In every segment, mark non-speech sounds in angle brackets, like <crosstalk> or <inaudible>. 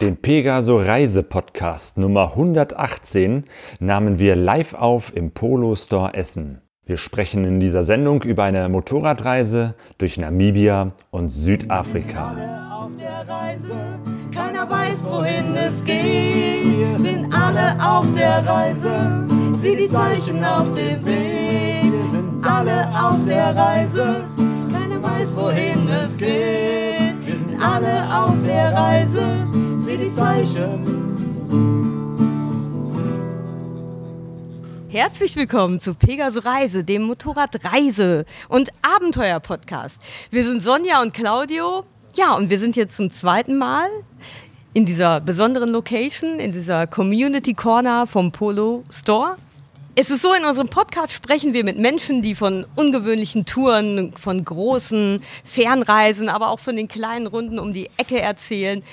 Den Pegaso Reise Podcast Nummer 118 nahmen wir live auf im Polo Store Essen. Wir sprechen in dieser Sendung über eine Motorradreise durch Namibia und Südafrika. Alle auf der Reise, keiner weiß, wohin es geht. Sind alle auf der Reise, sieh die Zeichen auf dem Weg. Wir sind alle auf der Reise, keiner weiß, wohin es geht. Wir sind alle auf der Reise, die Zeichen. Herzlich willkommen zu Pegaso Reise, dem Motorradreise- und Abenteuer-Podcast. Wir sind Sonja und Claudio. Ja, und wir sind jetzt zum zweiten Mal in dieser besonderen Location, in dieser Community Corner vom Polo Store. Es ist so, in unserem Podcast sprechen wir mit Menschen, die von ungewöhnlichen Touren, von großen Fernreisen, aber auch von den kleinen Runden um die Ecke erzählen.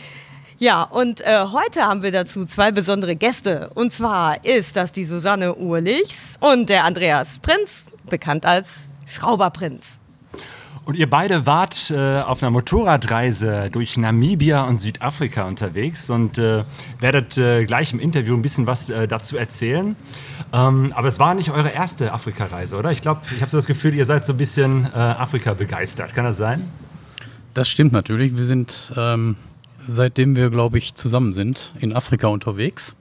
Ja, und äh, heute haben wir dazu zwei besondere Gäste. Und zwar ist das die Susanne Urlichs und der Andreas Prinz, bekannt als Schrauberprinz. Und ihr beide wart äh, auf einer Motorradreise durch Namibia und Südafrika unterwegs und äh, werdet äh, gleich im Interview ein bisschen was äh, dazu erzählen. Ähm, aber es war nicht eure erste Afrika-Reise, oder? Ich glaube, ich habe so das Gefühl, ihr seid so ein bisschen äh, Afrika begeistert. Kann das sein? Das stimmt natürlich. Wir sind, ähm, seitdem wir, glaube ich, zusammen sind, in Afrika unterwegs.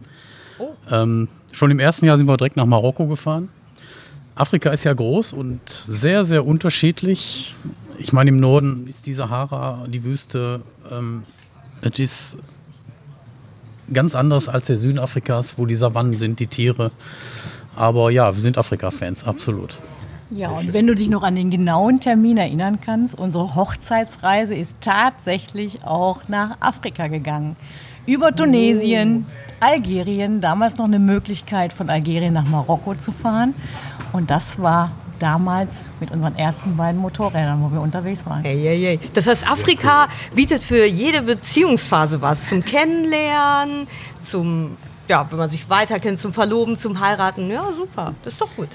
Ähm, schon im ersten Jahr sind wir direkt nach Marokko gefahren. Afrika ist ja groß und sehr, sehr unterschiedlich. Ich meine, im Norden ist die Sahara, die Wüste. Ähm, es ist ganz anders als der Süden Afrikas, wo die Savannen sind, die Tiere. Aber ja, wir sind Afrika-Fans, absolut. Ja, und wenn du dich noch an den genauen Termin erinnern kannst, unsere Hochzeitsreise ist tatsächlich auch nach Afrika gegangen. Über Tunesien, Algerien, damals noch eine Möglichkeit von Algerien nach Marokko zu fahren. Und das war damals mit unseren ersten beiden Motorrädern, wo wir unterwegs waren. Hey, hey, hey. Das heißt, Afrika bietet für jede Beziehungsphase was. Zum Kennenlernen, zum, ja, wenn man sich weiter kennt, zum Verloben, zum Heiraten. Ja, super. Das ist doch gut.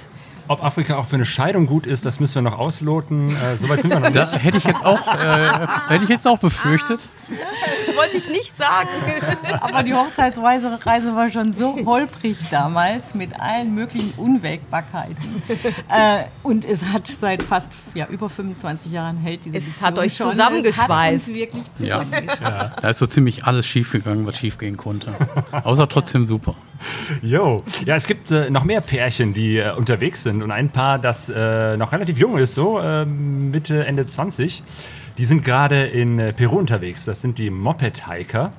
Ob Afrika auch für eine Scheidung gut ist, das müssen wir noch ausloten. Äh, Soweit sind wir noch Da nicht. hätte ich jetzt auch, äh, hätte ich jetzt auch befürchtet. Das wollte ich nicht sagen. <laughs> Aber die Hochzeitsreise Reise war schon so holprig damals mit allen möglichen Unwägbarkeiten. äh, und es hat seit fast ja, über 25 Jahren hält diese Es Beziehung hat euch schon. zusammengeschweißt. Es hat uns wirklich Ja. zusammengeschweißt. Da ist so ziemlich alles schiefgegangen, was schiefgehen konnte. Außer trotzdem super. Jo. Ja, es gibt äh, noch mehr Pärchen, die äh, unterwegs sind und ein Paar, das äh, noch relativ jung ist, so äh, Mitte, Ende 20. Die sind gerade in äh, Peru unterwegs. Das sind die Moped-Hiker.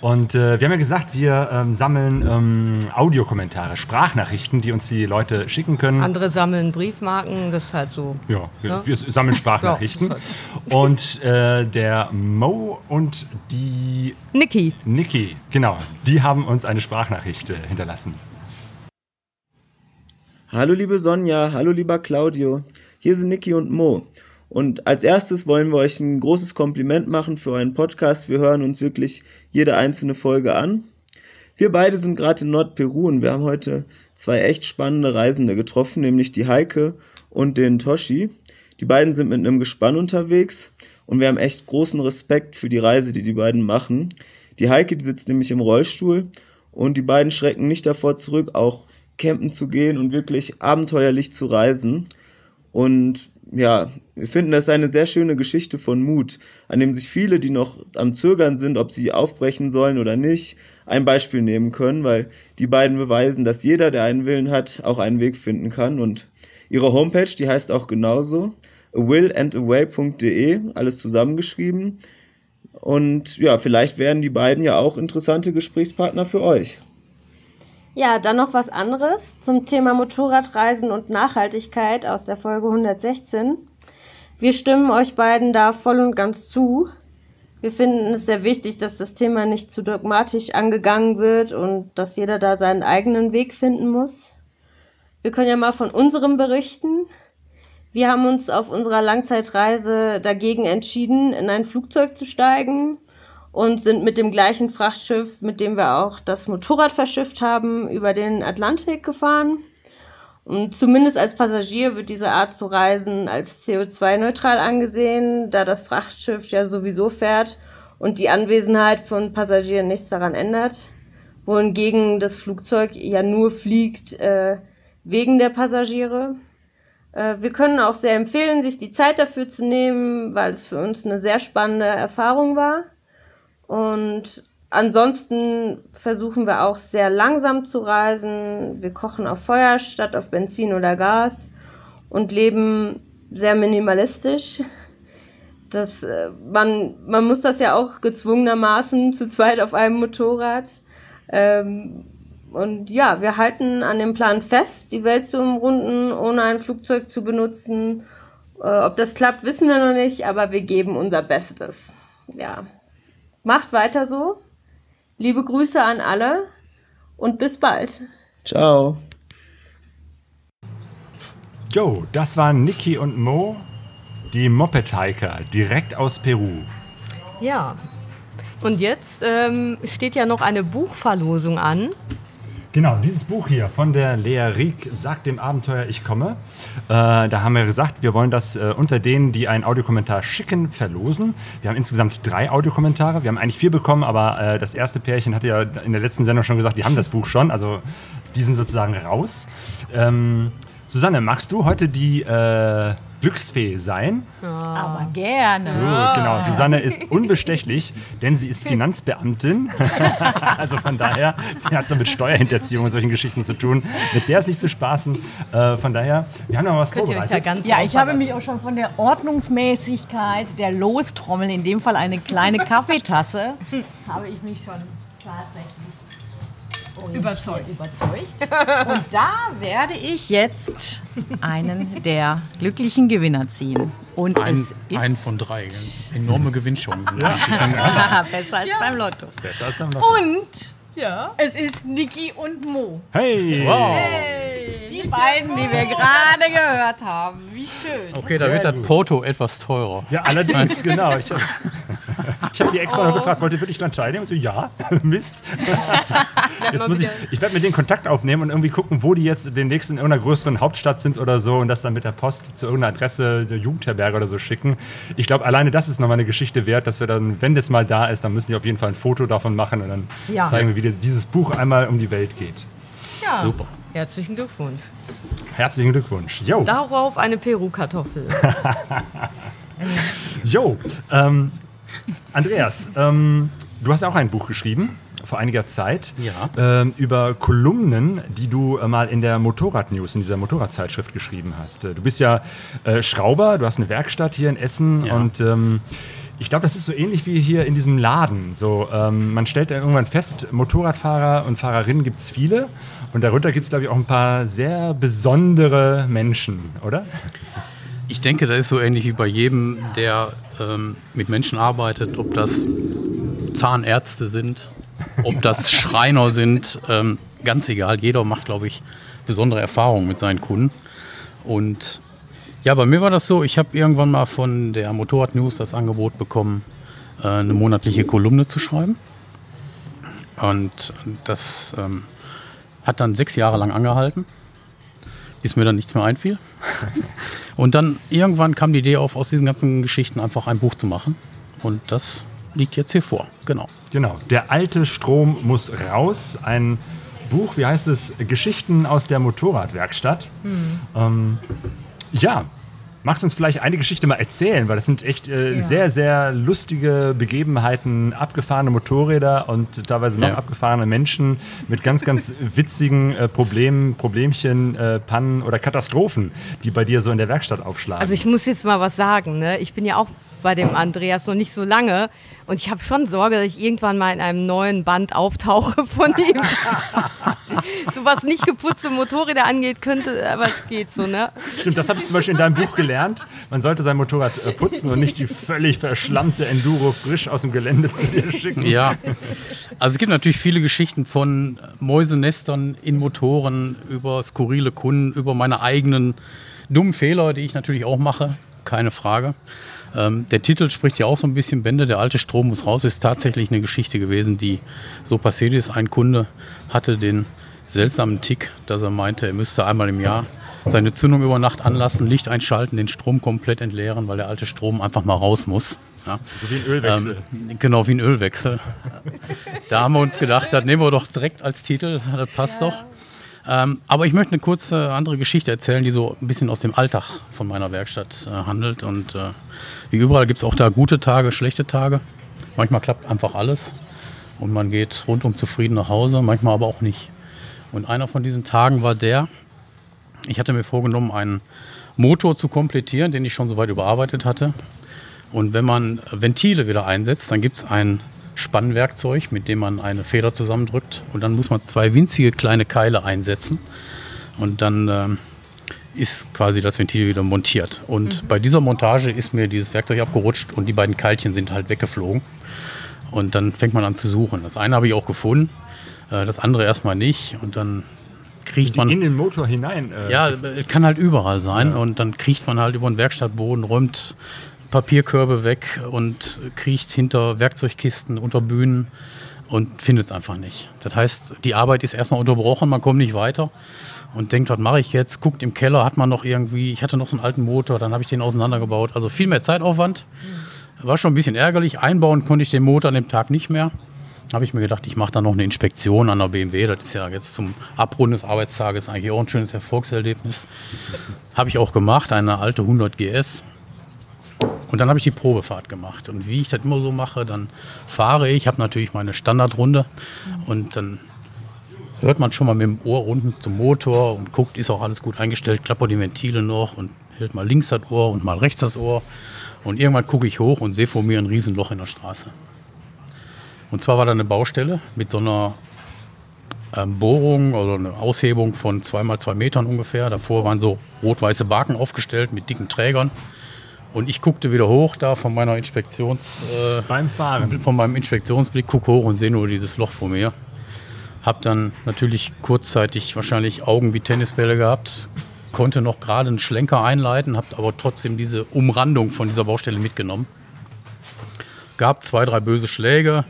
Und äh, wir haben ja gesagt, wir ähm, sammeln ähm, Audiokommentare, Sprachnachrichten, die uns die Leute schicken können. Andere sammeln Briefmarken, das ist halt so. Ja, wir, Ne? wir sammeln Sprachnachrichten. Ja, und äh, der Mo und die Niki, Niki, genau, die haben uns eine Sprachnachricht äh, hinterlassen. Hallo liebe Sonja, hallo lieber Claudio. Hier sind Niki und Mo. Und als erstes wollen wir euch ein großes Kompliment machen für euren Podcast. Wir hören uns wirklich jede einzelne Folge an. Wir beide sind gerade in Nordperu und wir haben heute zwei echt spannende Reisende getroffen, nämlich die Heike und den Toshi. Die beiden sind mit einem Gespann unterwegs und wir haben echt großen Respekt für die Reise, die die beiden machen. Die Heike, die sitzt nämlich im Rollstuhl und die beiden schrecken nicht davor zurück, auch campen zu gehen und wirklich abenteuerlich zu reisen. Und ja, wir finden das eine sehr schöne Geschichte von Mut, an dem sich viele, die noch am Zögern sind, ob sie aufbrechen sollen oder nicht, ein Beispiel nehmen können, weil die beiden beweisen, dass jeder, der einen Willen hat, auch einen Weg finden kann. Und ihre Homepage, die heißt auch genauso, awillandaway.de, alles zusammengeschrieben. Und ja, vielleicht wären die beiden ja auch interessante Gesprächspartner für euch. Ja, dann noch was anderes zum Thema Motorradreisen und Nachhaltigkeit aus der Folge 116. Wir stimmen euch beiden da voll und ganz zu. Wir finden es sehr wichtig, dass das Thema nicht zu dogmatisch angegangen wird und dass jeder da seinen eigenen Weg finden muss. Wir können ja mal von unserem berichten. Wir haben uns auf unserer Langzeitreise dagegen entschieden, in ein Flugzeug zu steigen und sind mit dem gleichen Frachtschiff, mit dem wir auch das Motorrad verschifft haben, über den Atlantik gefahren. Und zumindest als Passagier wird diese Art zu reisen als CO2-neutral angesehen, da das Frachtschiff ja sowieso fährt und die Anwesenheit von Passagieren nichts daran ändert, wohingegen das Flugzeug ja nur fliegt äh, wegen der Passagiere. Äh, wir können auch sehr empfehlen, sich die Zeit dafür zu nehmen, weil es für uns eine sehr spannende Erfahrung war. Und ansonsten versuchen wir auch sehr langsam zu reisen. Wir kochen auf Feuer statt auf Benzin oder Gas und leben sehr minimalistisch. Das, äh, man, man muss das ja auch gezwungenermaßen zu zweit auf einem Motorrad. Ähm, und ja, wir halten an dem Plan fest, die Welt zu umrunden, ohne ein Flugzeug zu benutzen. Äh, ob das klappt, wissen wir noch nicht, aber wir geben unser Bestes. Ja. Macht weiter so. Liebe Grüße an alle und bis bald. Ciao. Jo, das waren Niki und Mo, die Moped-Hiker, direkt aus Peru. Ja. Und jetzt ähm, steht ja noch eine Buchverlosung an. Genau, dieses Buch hier von der Lea Rieck, Sagt dem Abenteuer, ich komme. Äh, da haben wir gesagt, wir wollen das äh, unter denen, die einen Audiokommentar schicken, verlosen. Wir haben insgesamt drei Audiokommentare. Wir haben eigentlich vier bekommen, aber äh, das erste Pärchen hatte ja in der letzten Sendung schon gesagt, die haben das Buch schon. Also die sind sozusagen raus. Ähm, Susanne, magst du heute die äh, Glücksfee sein? Aber gerne. Gut, genau. Susanne ist unbestechlich, denn sie ist <laughs> Finanzbeamtin. <laughs> also von daher, sie hat so mit Steuerhinterziehung und solchen Geschichten zu tun. Mit der ist nicht zu spaßen. Äh, von daher, wir haben noch was Könnt ihr euch vorbereitet. ja ganz Ja, ich habe mich auch schon von der Ordnungsmäßigkeit der Lostrommel, in dem Fall eine kleine <laughs> Kaffeetasse, habe ich mich schon tatsächlich Überzeugt. überzeugt. Und da werde ich jetzt einen der glücklichen Gewinner ziehen. Und Ein, es ist ein von drei. Enorme Gewinnchancen. <laughs> besser als beim Lotto. Besser als beim Lotto. Und es ist Niki und Mo. Hey! Die beiden, die wir gerade gehört haben. Wie schön. Okay, da wird das Porto etwas teurer. Ja, allerdings, <laughs> genau. Ich ich hab die extra noch gefragt, wollt ihr wirklich dran teilnehmen? Und so, ja, <laughs> Mist. <laughs> Jetzt muss ich, ich werde mit denen Kontakt aufnehmen und irgendwie gucken, wo die jetzt demnächst in irgendeiner größeren Hauptstadt sind oder so und das dann mit der Post zu irgendeiner Adresse der Jugendherberge oder so schicken. Ich glaube, alleine das ist nochmal eine Geschichte wert, dass wir dann, wenn das mal da ist, dann müssen die auf jeden Fall ein Foto davon machen und dann Ja. zeigen wir, wie die- dieses Buch einmal um die Welt geht. Ja. Super. Herzlichen Glückwunsch. Herzlichen Glückwunsch. Jo. Darauf eine Peru-Kartoffel. <laughs> Jo, ähm, Andreas, ähm, du hast auch ein Buch geschrieben vor einiger Zeit Ja. ähm, über Kolumnen, die du äh, mal in der Motorrad-News, in dieser Motorradzeitschrift geschrieben hast. Äh, Du bist ja äh, Schrauber, du hast eine Werkstatt hier in Essen Ja. und ähm, ich glaube, das ist so ähnlich wie hier in diesem Laden. So, ähm, man stellt dann irgendwann fest, Motorradfahrer und Fahrerinnen gibt es viele und darunter gibt es, glaube ich, auch ein paar sehr besondere Menschen, oder? Ich denke, das ist so ähnlich wie bei jedem, der ähm, mit Menschen arbeitet, ob das Zahnärzte sind, ob das <laughs> Schreiner sind, ähm, ganz egal. Jeder macht, glaube ich, besondere Erfahrungen mit seinen Kunden. Und ja, bei mir war das so, ich habe irgendwann mal von der Motorrad News das Angebot bekommen, äh, eine monatliche Kolumne zu schreiben. Und das ähm, hat dann sechs Jahre lang angehalten, bis mir dann nichts mehr einfiel. <laughs> Und dann irgendwann kam die Idee auf, aus diesen ganzen Geschichten einfach ein Buch zu machen. Und das liegt jetzt hier vor. Genau. Genau, der alte Strom muss raus. Ein Buch, wie heißt es? Geschichten aus der Motorradwerkstatt. Ähm, ja, magst du uns vielleicht eine Geschichte mal erzählen, weil das sind echt äh, Ja. sehr, sehr lustige Begebenheiten, abgefahrene Motorräder und teilweise noch Ja. abgefahrene Menschen mit ganz, ganz <laughs> witzigen äh, Problemen, Problemchen, äh, Pannen oder Katastrophen, die bei dir so in der Werkstatt aufschlagen. Also ich muss jetzt mal was sagen. Ne? Ich bin ja auch bei dem Andreas noch nicht so lange und ich habe schon Sorge, dass ich irgendwann mal in einem neuen Band auftauche von ihm. <laughs> so was nicht geputzte Motorräder angeht, könnte, aber es geht so, ne? Stimmt, das habe ich zum Beispiel in deinem Buch gelernt. Man sollte sein Motorrad äh, putzen und nicht die völlig verschlammte Enduro frisch aus dem Gelände zu dir schicken. Ja, also es gibt natürlich viele Geschichten von Mäusenestern in Motoren, über skurrile Kunden, über meine eigenen dummen Fehler, die ich natürlich auch mache, keine Frage. Ähm, der Titel spricht ja auch so ein bisschen Bände, der alte Strom muss raus, ist tatsächlich eine Geschichte gewesen, die so passiert ist. Ein Kunde hatte den seltsamen Tick, dass er meinte, er müsste einmal im Jahr seine Zündung über Nacht anlassen, Licht einschalten, den Strom komplett entleeren, weil der alte Strom einfach mal raus muss. Ja. So wie ein Ölwechsel. Ähm, genau, wie ein Ölwechsel. da haben wir uns gedacht, das nehmen wir doch direkt als Titel, das passt doch. Ähm, aber ich möchte eine kurze andere Geschichte erzählen, die so ein bisschen aus dem Alltag von meiner Werkstatt äh, handelt. Und äh, wie überall gibt es auch da gute Tage, schlechte Tage. Manchmal klappt einfach alles und man geht rundum zufrieden nach Hause, manchmal aber auch nicht. Und einer von diesen Tagen war der, ich hatte mir vorgenommen, einen Motor zu komplettieren, den ich schon soweit überarbeitet hatte. Und wenn man Ventile wieder einsetzt, dann gibt es ein Spannwerkzeug, mit dem man eine Feder zusammendrückt. Und dann muss man zwei winzige kleine Keile einsetzen. Und dann ähm, ist quasi das Ventil wieder montiert. Und mhm. bei dieser Montage ist mir dieses Werkzeug abgerutscht und die beiden Keilchen sind halt weggeflogen. Und dann fängt man an zu suchen. Das eine habe ich auch gefunden, äh, das andere erstmal nicht. Und dann kriegt man. In den Motor hinein. Äh, ja, es kann halt überall sein. Ja. Und dann kriegt man halt über den Werkstattboden, räumt Papierkörbe weg und kriecht hinter Werkzeugkisten, unter Bühnen und findet es einfach nicht. Das heißt, die Arbeit ist erstmal unterbrochen, man kommt nicht weiter und denkt, was mache ich jetzt? Guckt im Keller, hat man noch irgendwie, ich hatte noch so einen alten Motor, dann habe ich den auseinandergebaut. Also viel mehr Zeitaufwand. War schon ein bisschen ärgerlich. Einbauen konnte ich den Motor an dem Tag nicht mehr. Habe ich mir gedacht, ich mache da noch eine Inspektion an der BMW. Das ist ja jetzt zum Abrunden des Arbeitstages eigentlich auch ein schönes Erfolgserlebnis. Habe ich auch gemacht, eine alte 100 GS. Und dann habe ich die Probefahrt gemacht. Und wie ich das immer so mache, dann fahre ich, habe natürlich meine Standardrunde und dann hört man schon mal mit dem Ohr unten zum Motor und guckt, ist auch alles gut eingestellt, klappert die Ventile noch und hält mal links das Ohr und mal rechts das Ohr. Und irgendwann gucke ich hoch und sehe vor mir ein Riesenloch in der Straße. Und zwar war da eine Baustelle mit so einer ähm, Bohrung oder eine Aushebung von zweimal zwei Metern ungefähr. Davor waren so rot-weiße Baken aufgestellt mit dicken Trägern. Und ich guckte wieder hoch da von meiner Inspektions... Äh, Beim Fahren. Von meinem Inspektionsblick, gucke hoch und sehe nur dieses Loch vor mir. Hab dann natürlich kurzzeitig wahrscheinlich Augen wie Tennisbälle gehabt, konnte noch gerade einen Schlenker einleiten, habe aber trotzdem diese Umrandung von dieser Baustelle mitgenommen. Gab zwei, drei böse Schläge,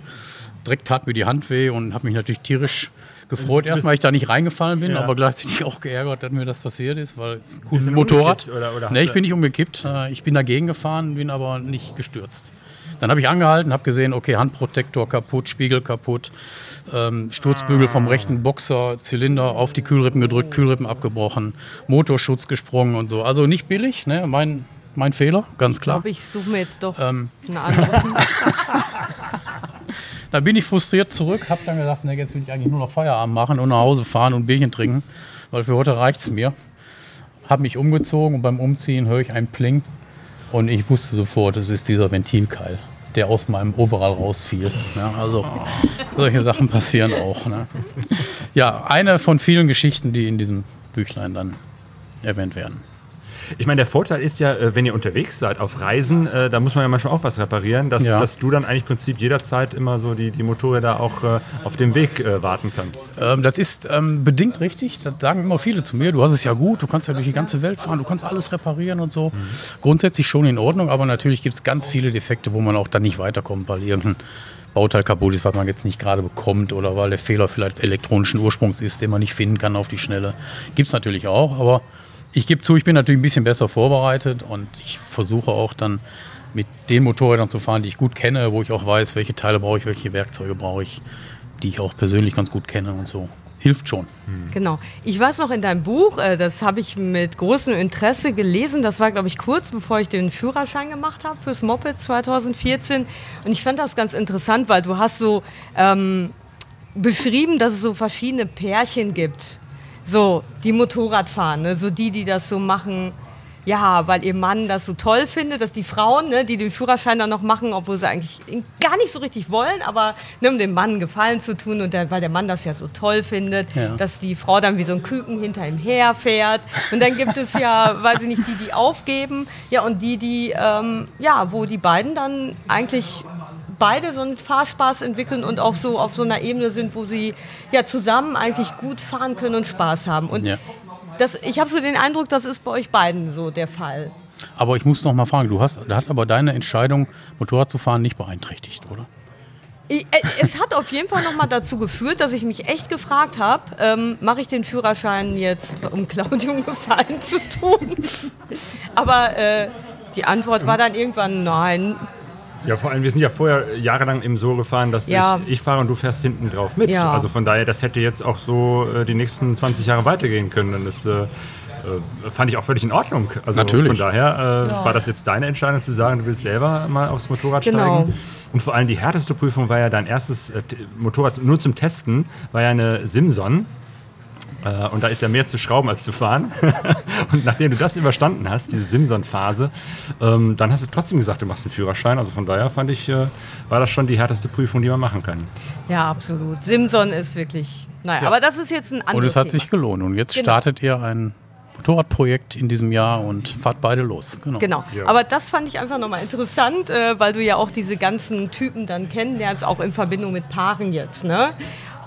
direkt tat mir die Hand weh und habe mich natürlich tierisch gefreut, erstmal, ich da nicht reingefallen bin, ja. aber gleichzeitig auch geärgert, dass mir das passiert ist, weil es ist ein Motorrad. Oder, oder nee, ich bin nicht umgekippt. Äh, ich bin dagegen gefahren, bin aber nicht gestürzt. Dann habe ich angehalten, habe gesehen, okay, Handprotektor kaputt, Spiegel kaputt, ähm, Sturzbügel vom rechten Boxer, Zylinder auf die Kühlrippen gedrückt, Kühlrippen abgebrochen, Motorschutz gesprungen und so. Also nicht billig, ne? mein, mein Fehler, ganz klar. Ich glaube, ich suche mir jetzt doch ähm. eine andere. <laughs> Da bin ich frustriert zurück, habe dann gesagt, ne, jetzt will ich eigentlich nur noch Feierabend machen und nach Hause fahren und Bierchen trinken, weil für heute reicht es mir. Habe mich umgezogen und beim Umziehen höre ich einen Pling und ich wusste sofort, es ist dieser Ventilkeil, der aus meinem Overall rausfiel. Ja, also solche Sachen passieren auch. Ne? Ja, eine von vielen Geschichten, die in diesem Büchlein dann erwähnt werden. Ich meine, der Vorteil ist ja, äh, wenn ihr unterwegs seid auf Reisen, äh, da muss man ja manchmal auch was reparieren, dass, ja. dass du dann eigentlich im Prinzip jederzeit immer so die, die Motorräder auch äh, auf dem Weg warten kannst. Ähm, das ist ähm, bedingt richtig. Das sagen immer viele zu mir. Du hast es ja gut, du kannst ja durch die ganze Welt fahren, du kannst alles reparieren und so. Mhm. Grundsätzlich schon in Ordnung, aber natürlich gibt es ganz viele Defekte, wo man auch dann nicht weiterkommt, weil irgendein Bauteil kaputt ist, was man jetzt nicht gerade bekommt oder weil der Fehler vielleicht elektronischen Ursprungs ist, den man nicht finden kann auf die Schnelle. Gibt es natürlich auch, aber ich gebe zu, ich bin natürlich ein bisschen besser vorbereitet und ich versuche auch dann mit den Motorrädern zu fahren, die ich gut kenne, wo ich auch weiß, welche Teile brauche ich, welche Werkzeuge brauche ich, die ich auch persönlich ganz gut kenne und so. Hilft schon. Hm. Genau. Ich weiß noch in deinem Buch, äh, das habe ich mit großem Interesse gelesen. Das war, glaube ich, kurz bevor ich den Führerschein gemacht habe fürs Moped 2014. Und ich fand das ganz interessant, weil du hast so ähm, beschrieben, dass es so verschiedene Pärchen gibt so, die Motorrad fahren, ne? so die, die das so machen, ja, weil ihr Mann das so toll findet, dass die Frauen, ne, die den Führerschein dann noch machen, obwohl sie eigentlich gar nicht so richtig wollen, aber ne, um dem Mann Gefallen zu tun und der, weil der Mann das ja so toll findet, ja. dass die Frau dann wie so ein Küken hinter ihm herfährt. Und dann gibt es ja, <laughs> weiß ich nicht, die, die aufgeben, ja, und die, die, ähm, ja, wo die beiden dann eigentlich beide so einen Fahrspaß entwickeln und auch so auf so einer Ebene sind, wo sie ja zusammen eigentlich gut fahren können und Spaß haben. Und ja. das, ich habe so den Eindruck, das ist bei euch beiden so der Fall. Aber ich muss noch mal fragen, du hast, hat aber deine Entscheidung, Motorrad zu fahren, nicht beeinträchtigt, oder? Äh, es hat auf jeden Fall noch mal dazu geführt, dass ich mich echt gefragt habe, ähm, mache ich den Führerschein jetzt, um Claudio einen <laughs> Gefallen zu tun? Aber äh, die Antwort war dann irgendwann nein, Ja, vor allem, wir sind ja vorher jahrelang im so gefahren, dass Ja. ich, ich fahre und du fährst hinten drauf mit. Ja. Also von daher, das hätte jetzt auch so äh, die nächsten 20 Jahre weitergehen können. Und das äh, äh, fand ich auch völlig in Ordnung. Also Natürlich. von daher äh, war das jetzt deine Entscheidung zu sagen, du willst selber mal aufs Motorrad Genau. steigen. Und vor allem die härteste Prüfung war ja dein erstes äh, Motorrad nur zum Testen, war ja eine Simson. Äh, und da ist ja mehr zu schrauben als zu fahren. <laughs> und nachdem du das überstanden hast, diese Simson-Phase, ähm, dann hast du trotzdem gesagt, du machst einen Führerschein. Also von daher fand ich, äh, war das schon die härteste Prüfung, die man machen kann. Ja, absolut. Simson ist wirklich. Naja, aber das ist jetzt ein anderes Und es hat Thema. sich gelohnt. Und jetzt Genau. startet ihr ein Motorradprojekt in diesem Jahr und fahrt beide los. Genau. Genau. Ja. Aber das fand ich einfach nochmal interessant, äh, weil du ja auch diese ganzen Typen dann kennenlernst, auch in Verbindung mit Paaren jetzt. Ne?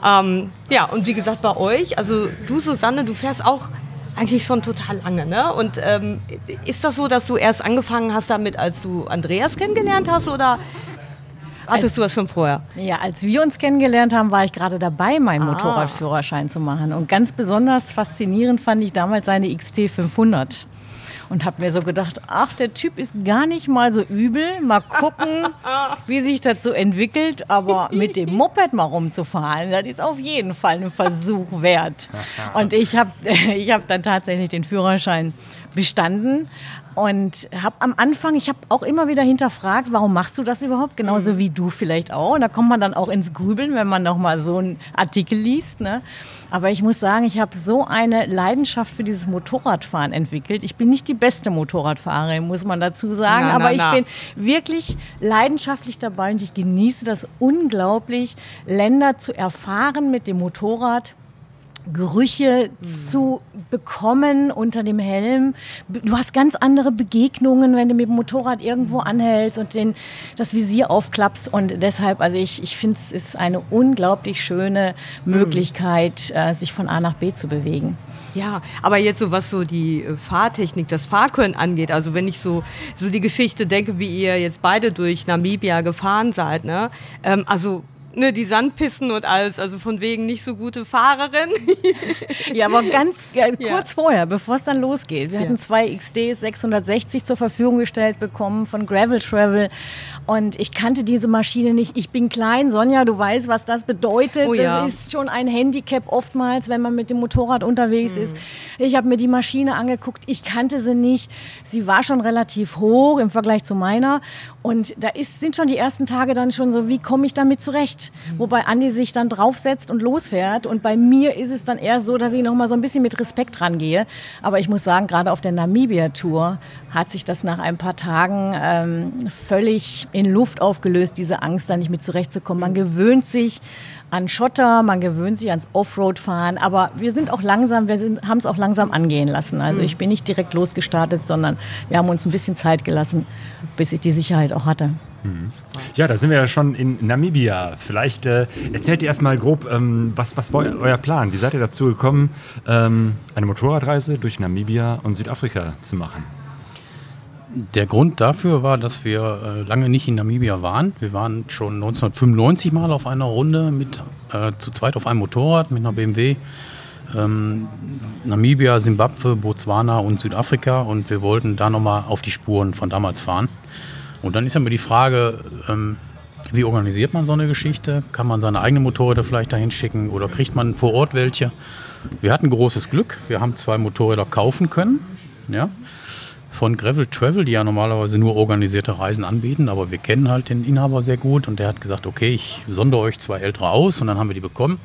Ähm, ja, und wie gesagt, bei euch, also du, Susanne, du fährst auch eigentlich schon total lange. Ne? Und ähm, ist das so, dass du erst angefangen hast damit, als du Andreas kennengelernt hast oder hattest du das schon vorher? Ja, als wir uns kennengelernt haben, war ich gerade dabei, meinen Ah. Motorradführerschein zu machen. Und ganz besonders faszinierend fand ich damals seine XT 500. Und habe mir so gedacht, ach, der Typ ist gar nicht mal so übel. Mal gucken, <laughs> wie sich das so entwickelt. Aber mit dem Moped mal rumzufahren, das ist auf jeden Fall ein Versuch wert. <laughs> Und ich habe <laughs> ich hab dann tatsächlich den Führerschein bestanden. Und habe am Anfang, ich habe auch immer wieder hinterfragt, warum machst du das überhaupt? Genauso wie du vielleicht auch. Und da kommt man dann auch ins Grübeln, wenn man noch mal so einen Artikel liest. Ne? Aber ich muss sagen, ich habe so eine Leidenschaft für dieses Motorradfahren entwickelt. Ich bin nicht die beste Motorradfahrerin, muss man dazu sagen. Na, na, aber ich na. bin wirklich leidenschaftlich dabei und ich genieße das unglaublich, Länder zu erfahren mit dem Motorrad. Gerüche zu bekommen unter dem Helm. Du hast ganz andere Begegnungen, wenn du mit dem Motorrad irgendwo anhältst und den, das Visier aufklappst. Und deshalb, also ich, ich finde, es ist eine unglaublich schöne Möglichkeit, äh, sich von A nach B zu bewegen. Ja, aber jetzt so was so die äh, Fahrtechnik, das Fahrkönnen angeht, also wenn ich so, so die Geschichte denke, wie ihr jetzt beide durch Namibia gefahren seid, ne? Ähm, also ne, die Sandpisten und alles, also von wegen nicht so gute Fahrerin. <laughs> Ja, aber ganz ja, Ja. kurz vorher, bevor es dann losgeht. Wir Ja. hatten zwei XDs 660 zur Verfügung gestellt bekommen von Gravel Travel. Und ich kannte diese Maschine nicht. Ich bin klein, Sonja, du weißt, was das bedeutet. Oh ja. Das ist schon ein Handicap oftmals, wenn man mit dem Motorrad unterwegs ist. Ich habe mir die Maschine angeguckt, ich kannte sie nicht. Sie war schon relativ hoch im Vergleich zu meiner. Und da ist, sind schon die ersten Tage dann schon so, wie komme ich damit zurecht? Wobei Andi sich dann draufsetzt und losfährt. Und bei mir ist es dann eher so, dass ich noch mal so ein bisschen mit Respekt rangehe. Aber ich muss sagen, gerade auf der Namibia-Tour hat sich das nach ein paar Tagen ähm, völlig in Luft aufgelöst, diese Angst, da nicht mit zurechtzukommen. Man gewöhnt sich an Schotter, man gewöhnt sich ans Offroad-Fahren, aber wir sind auch langsam, wir haben es auch langsam angehen lassen. Also ich bin nicht direkt losgestartet, sondern wir haben uns ein bisschen Zeit gelassen, bis ich die Sicherheit auch hatte. Ja, da sind wir ja schon in Namibia. Vielleicht äh, erzählt ihr erstmal grob, ähm, was, was war eu- euer Plan? Wie seid ihr dazu gekommen, ähm, eine Motorradreise durch Namibia und Südafrika zu machen? Der Grund dafür war, dass wir äh, lange nicht in Namibia waren. Wir waren schon 1995 mal auf einer Runde mit äh, zu zweit auf einem Motorrad mit einer BMW. Ähm, Namibia, Simbabwe, Botswana und Südafrika und wir wollten da nochmal auf die Spuren von damals fahren. Und dann ist ja immer die Frage, ähm, wie organisiert man so eine Geschichte? Kann man seine eigenen Motorräder vielleicht dahin schicken oder kriegt man vor Ort welche? Wir hatten großes Glück. Wir haben zwei Motorräder kaufen können. Ja, von Gravel Travel, die ja normalerweise nur organisierte Reisen anbieten, aber wir kennen halt den Inhaber sehr gut und der hat gesagt, okay, ich sondere euch zwei ältere aus und dann haben wir die bekommen.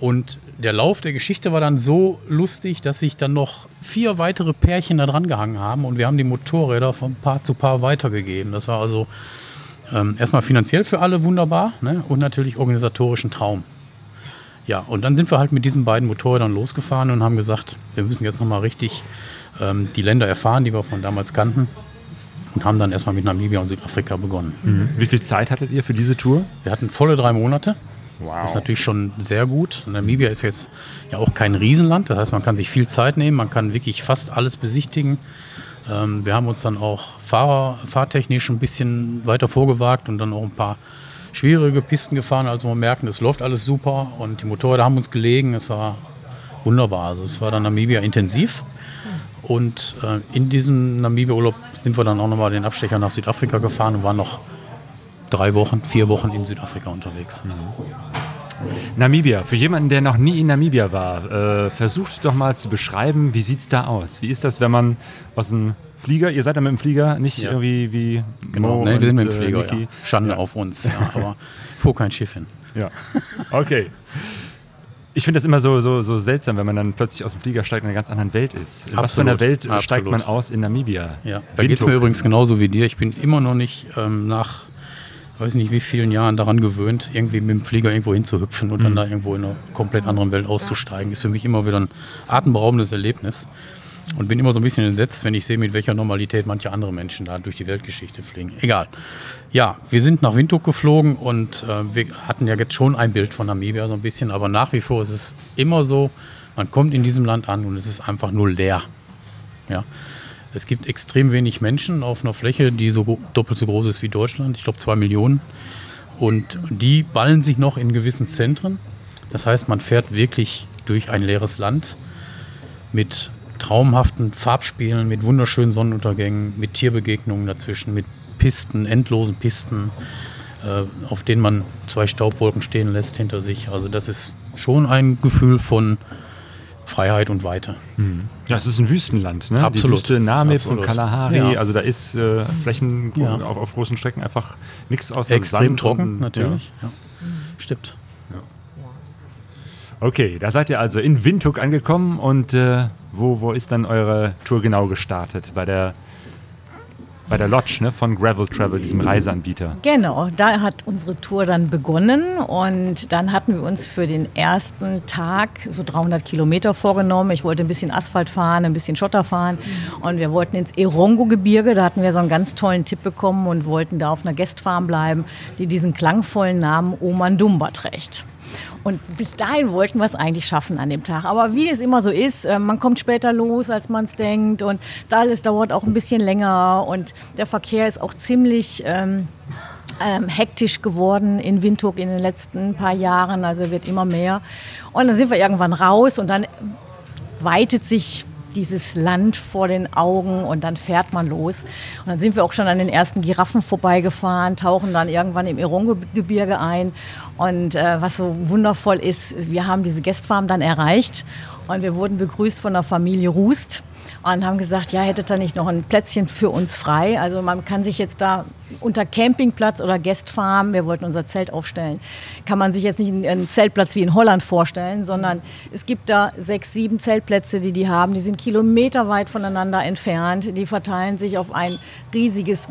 Und der Lauf der Geschichte war dann so lustig, dass sich dann noch vier weitere Pärchen da dran gehangen haben und wir haben die Motorräder von Paar zu Paar weitergegeben. Das war also ähm, erstmal finanziell für alle wunderbar ne? und natürlich organisatorisch ein Traum. Ja, und dann sind wir halt mit diesen beiden Motorrädern losgefahren und haben gesagt, wir müssen jetzt nochmal richtig ähm, die Länder erfahren, die wir von damals kannten. Und haben dann erstmal mit Namibia und Südafrika begonnen. Wie viel Zeit hattet ihr für diese Tour? Wir hatten volle drei Monate. Wow. Das ist natürlich schon sehr gut. Namibia ist jetzt ja auch kein Riesenland. Das heißt, man kann sich viel Zeit nehmen. Man kann wirklich fast alles besichtigen. Ähm, wir haben uns dann auch Fahrer, fahrtechnisch ein bisschen weiter vorgewagt und dann auch ein paar schwierige Pisten gefahren, als wir merken, es läuft alles super und die Motorräder haben uns gelegen. Es war wunderbar. Also es war dann Namibia intensiv. Und äh, in diesem Namibia-Urlaub sind wir dann auch nochmal den Abstecher nach Südafrika gefahren und waren noch drei Wochen, vier Wochen in Südafrika unterwegs. Namibia, für jemanden, der noch nie in Namibia war, äh, versucht doch mal zu beschreiben, wie sieht es da aus? Wie ist das, wenn man aus dem Flieger, ihr seid da mit dem Flieger, nicht Ja. irgendwie wie Genau, Mo Nein, wir sind mit dem äh, Flieger. Niki? ja. Schande auf uns, ja, <laughs> aber fuhr kein Schiff hin. Ja. Okay. Ich finde das immer so, so, so seltsam, wenn man dann plötzlich aus dem Flieger steigt und in einer ganz anderen Welt ist. Was für eine Absolut, Welt äh, steigt absolut. man aus in Namibia? Ja, da geht es mir übrigens genauso wie dir. Ich bin immer noch nicht ähm, nach, weiß nicht wie vielen Jahren daran gewöhnt, irgendwie mit dem Flieger irgendwo hinzuhüpfen und dann da irgendwo in einer komplett anderen Welt auszusteigen. Ist für mich immer wieder ein atemberaubendes Erlebnis. Und bin immer so ein bisschen entsetzt, wenn ich sehe, mit welcher Normalität manche andere Menschen da durch die Weltgeschichte fliegen. Egal. Ja, wir sind nach Windhoek geflogen und äh, wir hatten ja jetzt schon ein Bild von Namibia so ein bisschen, aber nach wie vor ist es immer so, man kommt in diesem Land an und es ist einfach nur leer. Ja. Es gibt extrem wenig Menschen auf einer Fläche, die so doppelt so groß ist wie Deutschland. Ich glaube zwei Millionen. Und die ballen sich noch in gewissen Zentren. Das heißt, man fährt wirklich durch ein leeres Land mit traumhaften Farbspielen, mit wunderschönen Sonnenuntergängen, mit Tierbegegnungen dazwischen, mit Pisten, endlosen Pisten, äh, auf denen man zwei Staubwolken stehen lässt hinter sich. Also das ist schon ein Gefühl von Freiheit und Weite. Ja, es ist ein Wüstenland, ne? Absolut. Die Wüste Namib Absolut. und Kalahari, Ja. also da ist äh, Flächen Ja. auf, auf großen Strecken einfach nichts außer Extrem Sand trocken, und, natürlich. Ja. Stimmt. Okay, da seid ihr also in Windhoek angekommen und äh, wo, wo ist dann eure Tour genau gestartet? Bei der, bei der Lodge ne, von Gravel Travel, diesem Reiseanbieter. Genau, da hat unsere Tour dann begonnen und dann hatten wir uns für den ersten Tag so 300 Kilometer vorgenommen. Ich wollte ein bisschen Asphalt fahren, ein bisschen Schotter fahren und wir wollten ins Erongo-Gebirge. Da hatten wir so einen ganz tollen Tipp bekommen und wollten da auf einer Guestfarm bleiben, die diesen klangvollen Namen Omandumba trägt. Und bis dahin wollten wir es eigentlich schaffen an dem Tag. Aber wie es immer so ist, äh, man kommt später los, als man es denkt. Und alles dauert auch ein bisschen länger. Und der Verkehr ist auch ziemlich ähm, ähm, hektisch geworden in Windhoek in den letzten paar Jahren. Also wird immer mehr. Und dann sind wir irgendwann raus und dann weitet sich dieses Land vor den Augen und dann fährt man los. Und dann sind wir auch schon an den ersten Giraffen vorbeigefahren, tauchen dann irgendwann im Erongo-Gebirge ein. Und äh, was so wundervoll ist, wir haben diese Guestfarm dann erreicht und wir wurden begrüßt von der Familie Rust und haben gesagt, ja, hättet ihr nicht noch ein Plätzchen für uns frei? Also man kann sich jetzt da unter Campingplatz oder Guestfarm, wir wollten unser Zelt aufstellen, kann man sich jetzt nicht einen- Zeltplatz wie in Holland vorstellen, sondern es gibt da sechs, sieben Zeltplätze, die die haben. Die sind kilometerweit voneinander entfernt. Die verteilen sich auf ein riesiges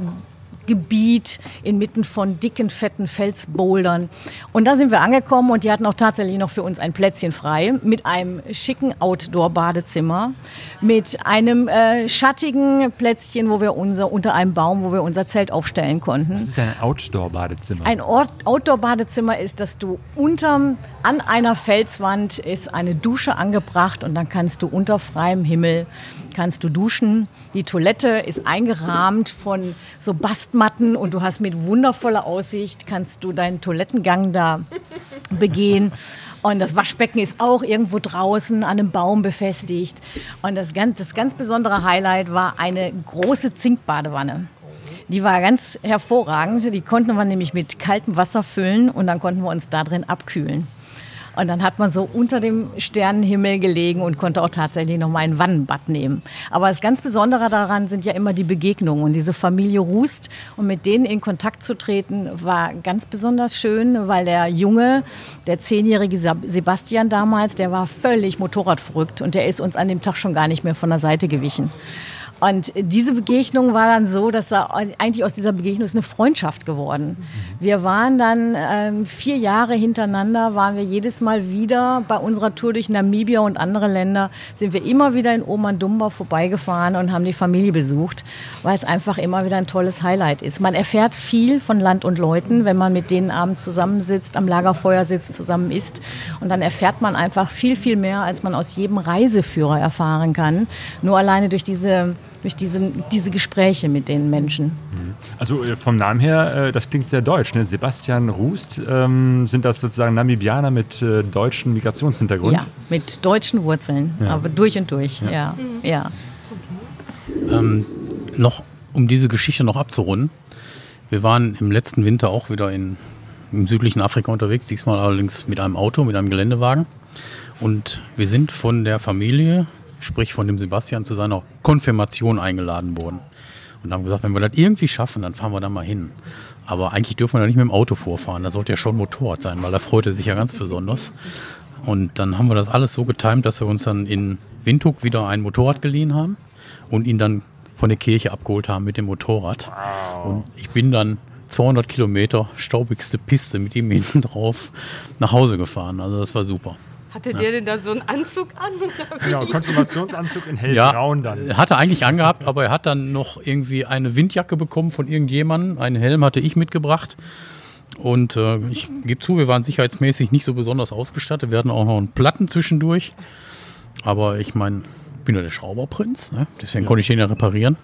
Gebiet inmitten von dicken, fetten Felsbouldern. Und da sind wir angekommen und die hatten auch tatsächlich noch für uns ein Plätzchen frei mit einem schicken Outdoor-Badezimmer, mit einem äh, schattigen Plätzchen, wo wir unser, unter einem Baum, wo wir unser Zelt aufstellen konnten. Das ist ein Outdoor-Badezimmer. Ein Outdoor-Badezimmer ist, dass du unterm, an einer Felswand ist eine Dusche angebracht und dann kannst du unter freiem Himmel kannst du duschen. Die Toilette ist eingerahmt von so Bastmatten und du hast mit wundervoller Aussicht kannst du deinen Toilettengang da begehen. Und das Waschbecken ist auch irgendwo draußen an einem Baum befestigt. Und das ganz, das ganz besondere Highlight war eine große Zinkbadewanne. Die war ganz hervorragend. Die konnten wir nämlich mit kaltem Wasser füllen und dann konnten wir uns da drin abkühlen. Und dann hat man so unter dem Sternenhimmel gelegen und konnte auch tatsächlich noch mal ein Wannenbad nehmen. Aber das ganz Besondere daran sind ja immer die Begegnungen. Und diese Familie Rust und mit denen in Kontakt zu treten, war ganz besonders schön, weil der Junge, der zehnjährige Sebastian damals, der war völlig motorradverrückt und der ist uns an dem Tag schon gar nicht mehr von der Seite gewichen. Und diese Begegnung war dann so, dass da eigentlich aus dieser Begegnung ist eine Freundschaft geworden. Wir waren dann ähm, vier Jahre hintereinander, waren wir jedes Mal wieder bei unserer Tour durch Namibia und andere Länder, sind wir immer wieder in Omandumba vorbeigefahren und haben die Familie besucht, weil es einfach immer wieder ein tolles Highlight ist. Man erfährt viel von Land und Leuten, wenn man mit denen abends zusammensitzt, am Lagerfeuer sitzt, zusammen isst. Und dann erfährt man einfach viel, viel mehr, als man aus jedem Reiseführer erfahren kann. Nur alleine durch diese durch diese, diese Gespräche mit den Menschen. Also äh, vom Namen her, äh, das klingt sehr deutsch. Ne? Sebastian Rust, ähm, sind das sozusagen Namibianer mit äh, deutschem Migrationshintergrund? Ja, mit deutschen Wurzeln, aber durch und durch. Ja, ja. Ähm, noch, um diese Geschichte noch abzurunden. Wir waren im letzten Winter auch wieder in, im südlichen Afrika unterwegs, diesmal allerdings mit einem Auto, mit einem Geländewagen. Und wir sind von der Familie, sprich von dem Sebastian, zu seiner Konfirmation eingeladen worden. Und haben gesagt, wenn wir das irgendwie schaffen, dann fahren wir da mal hin. Aber eigentlich dürfen wir da nicht mit dem Auto vorfahren. Da sollte ja schon Motorrad sein, weil da freut er sich ja ganz besonders. Und dann haben wir das alles so getimt, dass wir uns dann in Windhoek wieder ein Motorrad geliehen haben und ihn dann von der Kirche abgeholt haben mit dem Motorrad. Und ich bin dann 200 Kilometer staubigste Piste mit ihm hinten drauf nach Hause gefahren. Also das war super. Hatte der denn dann so einen Anzug an? Genau, Konfirmationsanzug in hellbraun dann. Er hatte eigentlich angehabt, aber er hat dann noch irgendwie eine Windjacke bekommen von irgendjemandem. Einen Helm hatte ich mitgebracht. Und äh, ich gebe zu, wir waren sicherheitsmäßig nicht so besonders ausgestattet. Wir hatten auch noch einen Platten zwischendurch. Aber ich meine, ich bin ja der Schrauberprinz, ne? deswegen konnte ich den ja reparieren.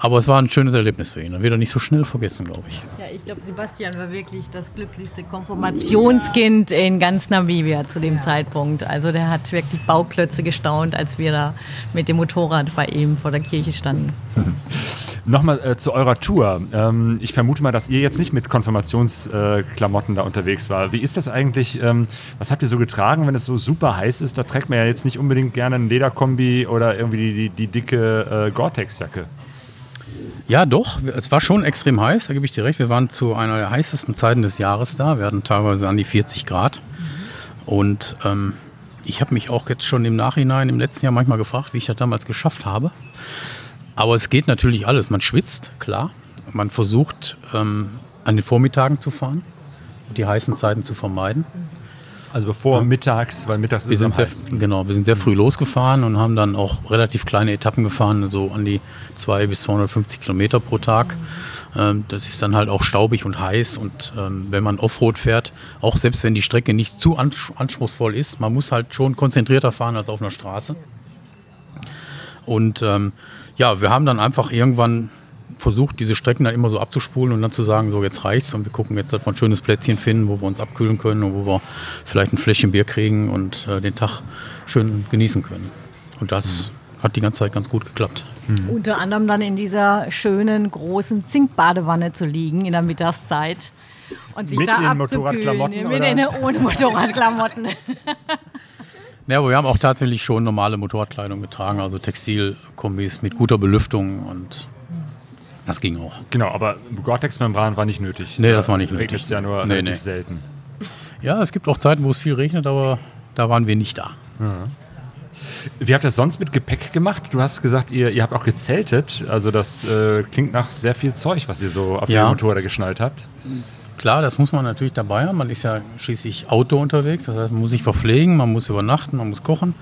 Aber es war ein schönes Erlebnis für ihn. Er wird er nicht so schnell vergessen, glaube ich. Ja, ich glaube, Sebastian war wirklich das glücklichste Konfirmationskind in ganz Namibia zu dem Zeitpunkt. Also der hat wirklich Bauklötze gestaunt, als wir da mit dem Motorrad bei ihm vor der Kirche standen. <laughs> Nochmal äh, zu eurer Tour. Ähm, ich vermute mal, dass ihr jetzt nicht mit Konfirmationsklamotten äh, da unterwegs war. Wie ist das eigentlich? Ähm, was habt ihr so getragen, wenn es so super heiß ist? Da trägt man ja jetzt nicht unbedingt gerne ein Lederkombi oder irgendwie die, die, die dicke äh, Gore-Tex-Jacke. Ja, doch. Es war schon extrem heiß, da gebe ich dir recht. Wir waren zu einer der heißesten Zeiten des Jahres da. Wir hatten teilweise an die 40 Grad. Und ähm, ich habe mich auch jetzt schon im Nachhinein im letzten Jahr manchmal gefragt, wie ich das damals geschafft habe. Aber es geht natürlich alles. Man schwitzt, klar. Man versucht, ähm, an den Vormittagen zu fahren, die heißen Zeiten zu vermeiden. Also bevor mittags, weil mittags Wir ist sind sehr, genau, wir sind sehr früh losgefahren und haben dann auch relativ kleine Etappen gefahren, so an die 200 bis 250 Kilometer pro Tag. Ähm, das ist dann halt auch staubig und heiß und ähm, wenn man Offroad fährt, auch selbst wenn die Strecke nicht zu ans- anspruchsvoll ist, man muss halt schon konzentrierter fahren als auf einer Straße. Und ähm, ja, wir haben dann einfach irgendwann versucht, diese Strecken dann immer so abzuspulen und dann zu sagen, so jetzt reicht's und wir gucken jetzt, dass wir ein schönes Plätzchen finden, wo wir uns abkühlen können und wo wir vielleicht ein Fläschchen Bier kriegen und äh, den Tag schön genießen können. Und das hat die ganze Zeit ganz gut geklappt. Unter anderem dann in dieser schönen, großen Zinkbadewanne zu liegen in der Mittagszeit. Und sich Mit da den abzukühlen. Motorradklamotten, Mit oder? den, ohne Motorradklamotten. <laughs> Ja, aber wir haben auch tatsächlich schon normale Motorradkleidung getragen, also Textilkombis mit guter Belüftung und das ging auch. Genau, aber Gore-Tex-Membran war nicht nötig. Nee, das war nicht Regnet nötig. es ja nur Nee, relativ nee. selten. Ja, es gibt auch Zeiten, wo es viel regnet, aber da waren wir nicht da. Wie habt ihr das sonst mit Gepäck gemacht? Du hast gesagt, ihr, ihr habt auch gezeltet. Also das äh, klingt nach sehr viel Zeug, was ihr so auf Ja. die Motorräder geschnallt habt. Klar, das muss man natürlich dabei haben. Man ist ja schließlich Auto unterwegs. Das heißt, man muss sich verpflegen, man muss übernachten, man muss kochen.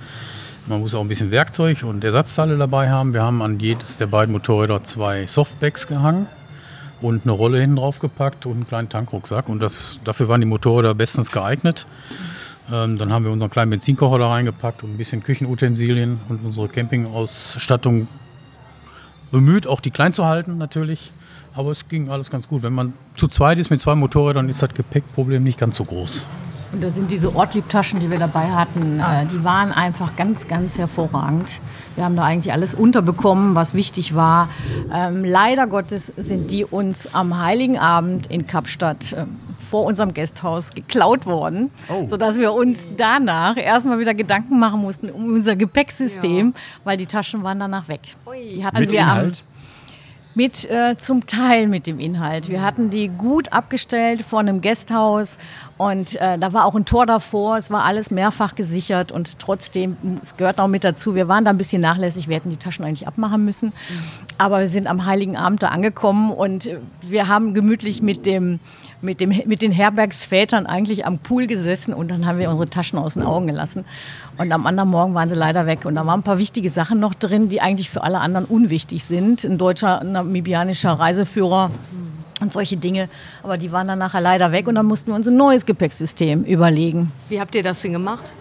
Man muss auch ein bisschen Werkzeug und Ersatzteile dabei haben. Wir haben an jedes der beiden Motorräder zwei Softbags gehangen und eine Rolle hinten drauf gepackt und einen kleinen Tankrucksack. Und das, dafür waren die Motorräder bestens geeignet. Ähm, dann haben wir unseren kleinen Benzinkocher da reingepackt und ein bisschen Küchenutensilien und unsere Campingausstattung bemüht, auch die klein zu halten natürlich. Aber es ging alles ganz gut. Wenn man zu zweit ist mit zwei Motorrädern, ist das Gepäckproblem nicht ganz so groß. Und da sind diese Ortliebtaschen, die wir dabei hatten, äh, die waren einfach ganz, ganz hervorragend. Wir haben da eigentlich alles unterbekommen, was wichtig war. Ähm, leider Gottes sind die uns am Heiligen Abend in Kapstadt äh, vor unserem Gasthaus geklaut worden, Oh. sodass wir uns danach erstmal wieder Gedanken machen mussten um unser Gepäcksystem, weil die Taschen waren danach weg. Die hatten Mit wir am, Inhalt? Mit äh, zum Teil mit dem Inhalt. Wir hatten die gut abgestellt vor einem Gasthaus und äh, da war auch ein Tor davor. Es war alles mehrfach gesichert und trotzdem, es gehört auch mit dazu, wir waren da ein bisschen nachlässig. Wir hätten die Taschen eigentlich abmachen müssen. Aber wir sind am Heiligen Abend da angekommen und äh, wir haben gemütlich mit dem mit, dem, mit den Herbergsvätern eigentlich am Pool gesessen und dann haben wir unsere Taschen aus den Augen gelassen. Und am anderen Morgen waren sie leider weg. Und da waren ein paar wichtige Sachen noch drin, die eigentlich für alle anderen unwichtig sind. Ein deutscher, namibianischer Reiseführer und solche Dinge. Aber die waren dann nachher leider weg und dann mussten wir uns ein neues Gepäcksystem überlegen. Wie habt ihr das denn gemacht?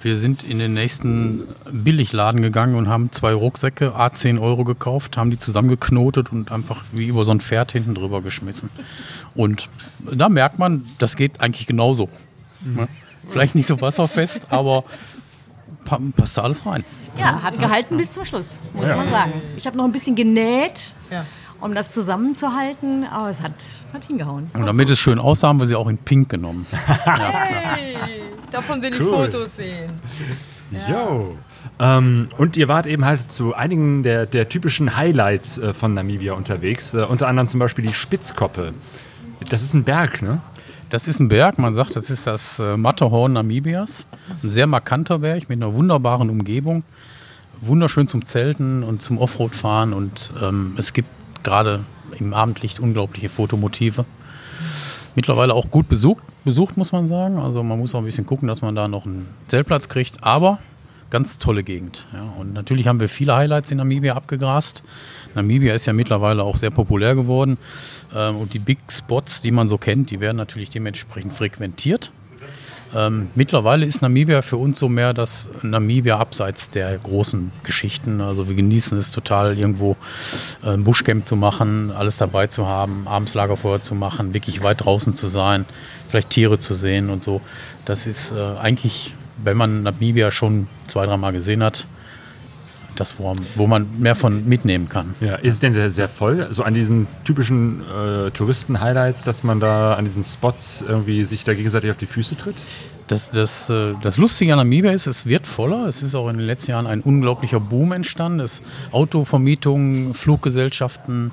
Wir sind in den nächsten Billigladen gegangen und haben zwei Rucksäcke, A 10 Euro gekauft, haben die zusammengeknotet und einfach wie über so ein Pferd hinten drüber geschmissen. Und da merkt man, das geht eigentlich genauso. Ne? Vielleicht nicht so wasserfest, <laughs> aber pa passt da alles rein. Ja, hat gehalten bis zum Schluss, muss man sagen. Ich habe noch ein bisschen genäht um das zusammenzuhalten. Aber es hat, hat hingehauen. Und damit es schön aussah, haben wir sie auch in Pink genommen. <laughs> Hey, davon will ich Cool. Fotos sehen. Jo. Ähm, und ihr wart eben halt zu einigen der, der typischen Highlights äh, von Namibia unterwegs. Äh, unter anderem zum Beispiel die Spitzkoppe. Das ist ein Berg, ne? Das ist ein Berg, man sagt, das ist das äh, Matterhorn Namibias. Ein sehr markanter Berg mit einer wunderbaren Umgebung. Wunderschön zum Zelten und zum Offroad-Fahren und ähm, es gibt gerade im Abendlicht unglaubliche Fotomotive. Mittlerweile auch gut besucht, besucht, muss man sagen. Also man muss auch ein bisschen gucken, dass man da noch einen Zeltplatz kriegt. Aber ganz tolle Gegend. Ja. Und natürlich haben wir viele Highlights in Namibia abgegrast. Namibia ist ja mittlerweile auch sehr populär geworden. Ähm, und die Big Spots, die man so kennt, die werden natürlich dementsprechend frequentiert. Ähm, mittlerweile ist Namibia für uns so mehr das Namibia abseits der großen Geschichten. Also wir genießen es total, irgendwo äh, ein Buschcamp zu machen, alles dabei zu haben, abends Lagerfeuer zu machen, wirklich weit draußen zu sein, vielleicht Tiere zu sehen und so. Das ist äh, eigentlich, wenn man Namibia schon zwei, dreimal gesehen hat, das, wo, wo man mehr von mitnehmen kann. Ja, ist es denn sehr, sehr voll? So an diesen typischen äh, Touristen-Highlights, dass man da an diesen Spots irgendwie sich da gegenseitig auf die Füße tritt? Das, das, äh, das Lustige an Namibia ist, es wird voller. Es ist auch in den letzten Jahren ein unglaublicher Boom entstanden. Es Autovermietungen, Fluggesellschaften,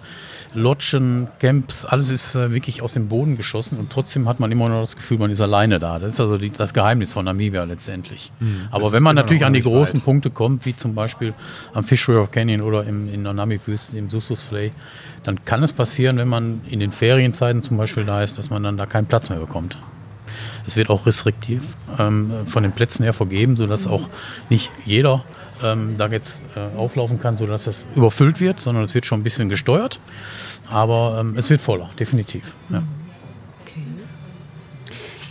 Lodgen, Camps, alles ist äh, wirklich aus dem Boden geschossen und trotzdem hat man immer noch das Gefühl, man ist alleine da. Das ist also die, das Geheimnis von Namibia letztendlich. das Aber wenn man natürlich an die großen weit. Punkte kommt, wie zum Beispiel am Fish River Canyon oder im, in der Nami-Wüste, im Sussusflay, dann kann es passieren, wenn man in den Ferienzeiten zum Beispiel da ist, dass man dann da keinen Platz mehr bekommt. Es wird auch restriktiv ähm, von den Plätzen her vergeben, sodass auch nicht jeder ähm, da jetzt äh, auflaufen kann, sodass das überfüllt wird, sondern es wird schon ein bisschen gesteuert. Aber ähm, es wird voller, definitiv. Ja.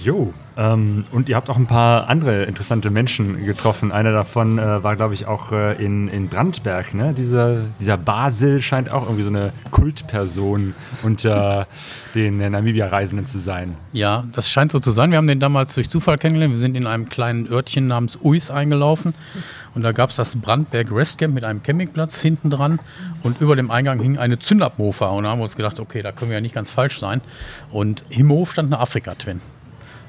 Jo. Ähm, und ihr habt auch ein paar andere interessante Menschen getroffen. Einer davon äh, war, glaube ich, auch äh, in, in Brandberg. Ne? Dieser, dieser Basil scheint auch irgendwie so eine Kultperson unter <laughs> den äh, Namibia-Reisenden zu sein. Ja, das scheint so zu sein. Wir haben den damals durch Zufall kennengelernt. Wir sind in einem kleinen Örtchen namens Uis eingelaufen. Und da gab es das Brandberg Restcamp mit einem Campingplatz hinten dran. Und über dem Eingang hing eine Zündabmofa. Und da haben wir uns gedacht, okay, da können wir ja nicht ganz falsch sein. Und im Hof stand eine Afrika-Twin.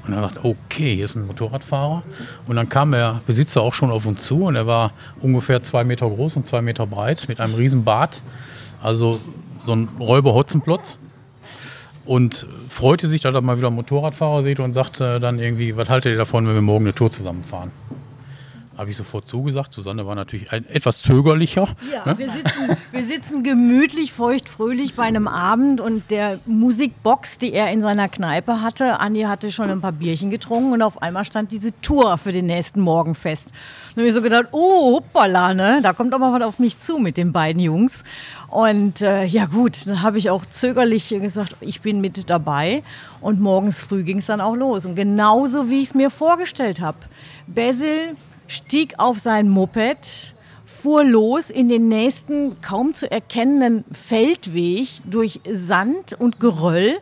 Und dann dachte okay, hier ist ein Motorradfahrer. Und dann kam der Besitzer auch schon auf uns zu. Und er war ungefähr zwei Meter groß und zwei Meter breit mit einem riesen Bart. Also so ein Räuber-Hotzenplotz und freute sich, dass er mal wieder einen Motorradfahrer sieht und sagte dann irgendwie, was haltet ihr davon, wenn wir morgen eine Tour zusammenfahren? Habe ich sofort zugesagt. Susanne war natürlich ein, etwas zögerlicher. Ja, wir sitzen, wir sitzen gemütlich, feuchtfröhlich bei einem Abend und der Musikbox, die er in seiner Kneipe hatte, Andi hatte schon ein paar Bierchen getrunken und auf einmal stand diese Tour für den nächsten Morgen fest. Und habe ich so gedacht, oh, hoppala, ne? da kommt aber was auf mich zu mit den beiden Jungs. Und äh, ja gut, dann habe ich auch zögerlich gesagt, ich bin mit dabei. Und morgens früh ging es dann auch los. Und genauso, wie ich es mir vorgestellt habe. Basil stieg auf sein Moped, fuhr los in den nächsten kaum zu erkennenden Feldweg durch Sand und Geröll.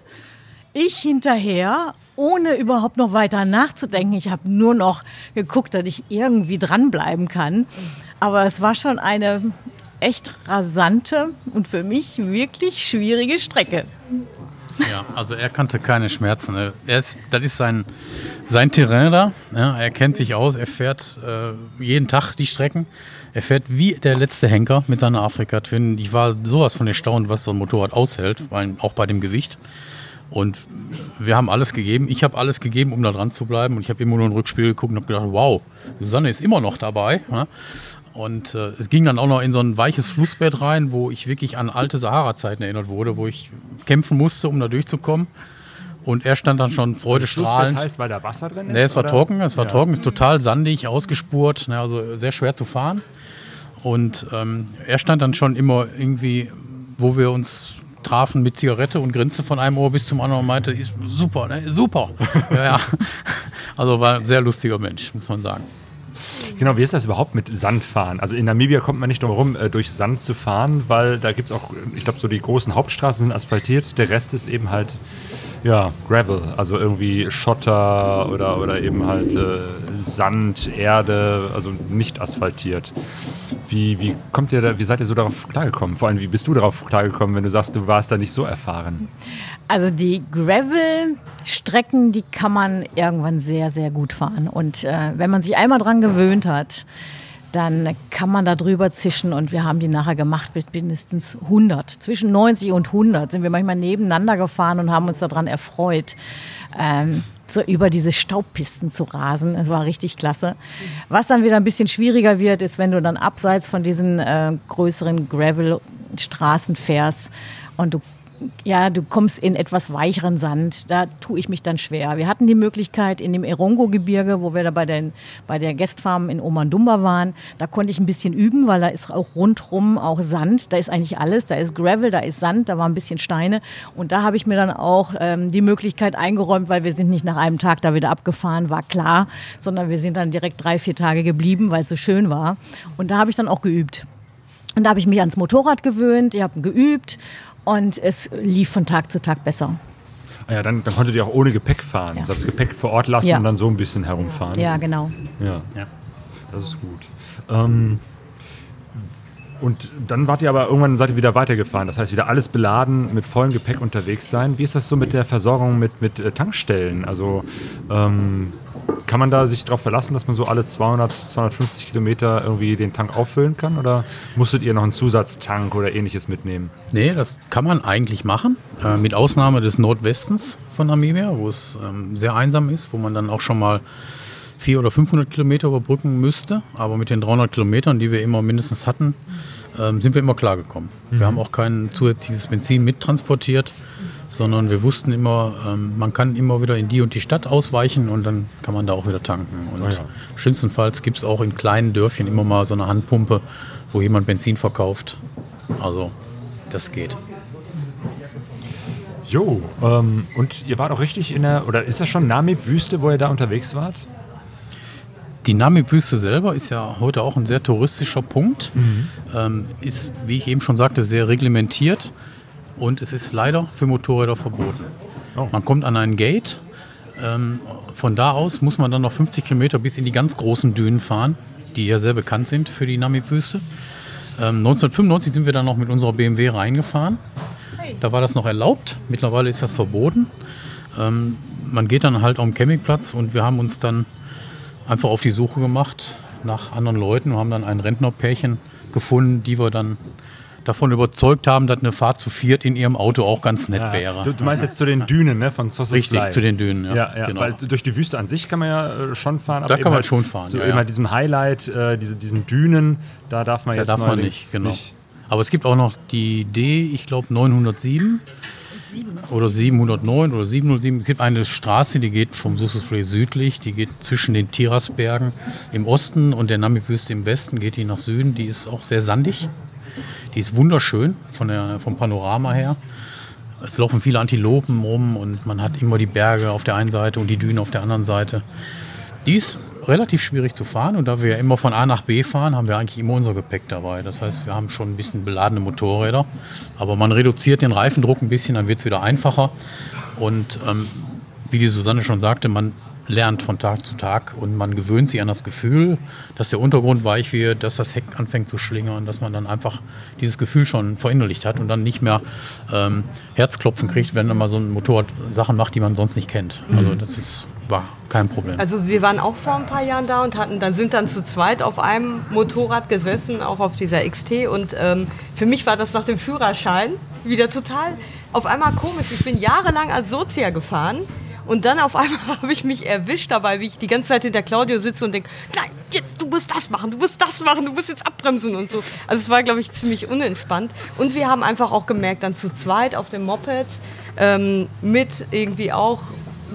Ich hinterher, ohne überhaupt noch weiter nachzudenken. Ich habe nur noch geguckt, dass ich irgendwie dranbleiben kann. Aber es war schon eine echt rasante und für mich wirklich schwierige Strecke. Ja, also er kannte keine Schmerzen. Er ist, das ist sein, sein Terrain da. Ja, er kennt sich aus, er fährt äh, jeden Tag die Strecken. Er fährt wie der letzte Henker mit seiner Afrika-Twin. Ich war sowas von erstaunt, was so ein Motorrad aushält, auch bei dem Gewicht. Und wir haben alles gegeben. Ich habe alles gegeben, um da dran zu bleiben. Und ich habe immer nur ein Rückspiel geguckt und habe gedacht, wow, Susanne ist immer noch dabei. Ja? Und äh, es ging dann auch noch in so ein weiches Flussbett rein, wo ich wirklich an alte Sahara-Zeiten erinnert wurde, wo ich kämpfen musste, um da durchzukommen. Und er stand dann schon freudestrahlend. Flussbett heißt, weil da Wasser drin ist? Nee, es war oder? trocken, es war Ja. trocken, total sandig, ausgespurt, ne, also sehr schwer zu fahren. Und ähm, er stand dann schon immer irgendwie, wo wir uns trafen mit Zigarette und grinste von einem Ohr bis zum anderen und meinte, ist super, ne, super. <laughs> ja, ja. Also war ein sehr lustiger Mensch, muss man sagen. Genau, wie ist das überhaupt mit Sandfahren? Also in Namibia kommt man nicht drum herum, äh, durch Sand zu fahren, weil da gibt es auch, ich glaube, so die großen Hauptstraßen sind asphaltiert, der Rest ist eben halt ja, Gravel, also irgendwie Schotter oder, oder eben halt äh, Sand, Erde, also nicht asphaltiert. Wie, wie kommt ihr da, wie seid ihr so darauf klargekommen? Vor allem, wie bist du darauf klargekommen, wenn du sagst, du warst da nicht so erfahren? Also die Gravel-Strecken, die kann man irgendwann sehr, sehr gut fahren. Und äh, wenn man sich einmal dran gewöhnt hat, dann kann man da drüber zischen und wir haben die nachher gemacht bis mindestens 100. Zwischen 90 und 100 sind wir manchmal nebeneinander gefahren und haben uns daran erfreut, ähm, so über diese Staubpisten zu rasen. Es war richtig klasse. Was dann wieder ein bisschen schwieriger wird, ist, wenn du dann abseits von diesen äh, größeren Gravel-Straßen fährst und du ja, du kommst in etwas weicheren Sand. Da tue ich mich dann schwer. Wir hatten die Möglichkeit in dem Erongo-Gebirge, wo wir da bei, den, bei der Guestfarm in Omandumba waren, da konnte ich ein bisschen üben, weil da ist auch rundrum auch Sand. Da ist eigentlich alles. Da ist Gravel, da ist Sand, da war ein bisschen Steine. Und da habe ich mir dann auch ähm, die Möglichkeit eingeräumt, weil wir sind nicht nach einem Tag da wieder abgefahren, war klar, sondern wir sind dann direkt drei, vier Tage geblieben, weil es so schön war. Und da habe ich dann auch geübt. Und da habe ich mich ans Motorrad gewöhnt, ich habe geübt und es lief von Tag zu Tag besser. Ah ja, dann, dann konntet ihr auch ohne Gepäck fahren. Ja. Also das Gepäck vor Ort lassen Ja. und dann so ein bisschen herumfahren. Ja, genau. Ja, Ja. das ist gut. Ähm, und dann wart ihr aber irgendwann seid ihr wieder weitergefahren. Das heißt, wieder alles beladen, mit vollem Gepäck unterwegs sein. Wie ist das so mit der Versorgung mit, mit äh, Tankstellen? Also ähm, kann man da sich darauf verlassen, dass man so alle 200, 250 Kilometer irgendwie den Tank auffüllen kann? Oder musstet ihr noch einen Zusatztank oder ähnliches mitnehmen? Nee, das kann man eigentlich machen. Äh, mit Ausnahme des Nordwestens von Namibia, wo es ähm, sehr einsam ist, wo man dann auch schon mal 400 oder 500 Kilometer überbrücken müsste. Aber mit den 300 Kilometern, die wir immer mindestens hatten, ähm, sind wir immer klargekommen. Wir haben auch kein zusätzliches Benzin mittransportiert, sondern wir wussten immer, ähm, man kann immer wieder in die und die Stadt ausweichen und dann kann man da auch wieder tanken. Und Ah ja. schlimmstenfalls gibt es auch in kleinen Dörfchen immer mal so eine Handpumpe, wo jemand Benzin verkauft. Also das geht. Jo, ähm, und ihr wart auch richtig in der, oder ist das schon Namib-Wüste, wo ihr da unterwegs wart? Die Namib-Wüste selber ist ja heute auch ein sehr touristischer Punkt. Ähm, ist, wie ich eben schon sagte, sehr reglementiert und es ist leider für Motorräder verboten. Oh. Man kommt an ein Gate. Ähm, von da aus muss man dann noch 50 Kilometer bis in die ganz großen Dünen fahren, die ja sehr bekannt sind für die Namib-Wüste. Ähm, 1995 sind wir dann noch mit unserer BMW reingefahren. Da war das noch erlaubt. Mittlerweile ist das verboten. Ähm, man geht dann halt am Campingplatz und wir haben uns dann einfach auf die Suche gemacht nach anderen Leuten und haben dann ein Rentnerpärchen gefunden, die wir dann davon überzeugt haben, dass eine Fahrt zu viert in ihrem Auto auch ganz nett wäre. Du, du meinst jetzt zu den Dünen ne, von Sossus Richtig, Fly. zu den Dünen, ja. Ja, ja genau. weil durch die Wüste an sich kann man ja äh, schon fahren. Da kann man halt schon fahren, So ja, immer ja. diesem Highlight, äh, diese, diesen Dünen, da darf man da jetzt darf man nicht, genau. Aber es gibt auch noch die D, ich glaube 907 oder 709 oder 707. Es gibt eine Straße, die geht vom Sussusflay südlich, die geht zwischen den Tirasbergen im Osten und der Namib-Wüste im Westen, geht die nach Süden. Die ist auch sehr sandig. Die ist wunderschön von der, vom Panorama her. Es laufen viele Antilopen rum und man hat immer die Berge auf der einen Seite und die Dünen auf der anderen Seite. Die ist relativ schwierig zu fahren und da wir immer von A nach B fahren, haben wir eigentlich immer unser Gepäck dabei. Das heißt, wir haben schon ein bisschen beladene Motorräder, aber man reduziert den Reifendruck ein bisschen, dann wird es wieder einfacher. Und ähm, wie die Susanne schon sagte, man lernt von Tag zu Tag und man gewöhnt sich an das Gefühl, dass der Untergrund weich wird, dass das Heck anfängt zu schlingern, dass man dann einfach dieses Gefühl schon verinnerlicht hat und dann nicht mehr ähm, Herzklopfen kriegt, wenn man mal so ein Motorrad Sachen macht, die man sonst nicht kennt. Also das ist, war kein Problem. Also wir waren auch vor ein paar Jahren da und hatten, dann sind dann zu zweit auf einem Motorrad gesessen, auch auf dieser XT. Und ähm, für mich war das nach dem Führerschein wieder total auf einmal komisch. Ich bin jahrelang als Sozia gefahren und dann auf einmal <laughs> habe ich mich erwischt dabei, wie ich die ganze Zeit hinter Claudio sitze und denke, nein, jetzt du musst das machen, du musst das machen, du musst jetzt abbremsen und so. Also es war, glaube ich, ziemlich unentspannt. Und wir haben einfach auch gemerkt, dann zu zweit auf dem Moped ähm, mit irgendwie auch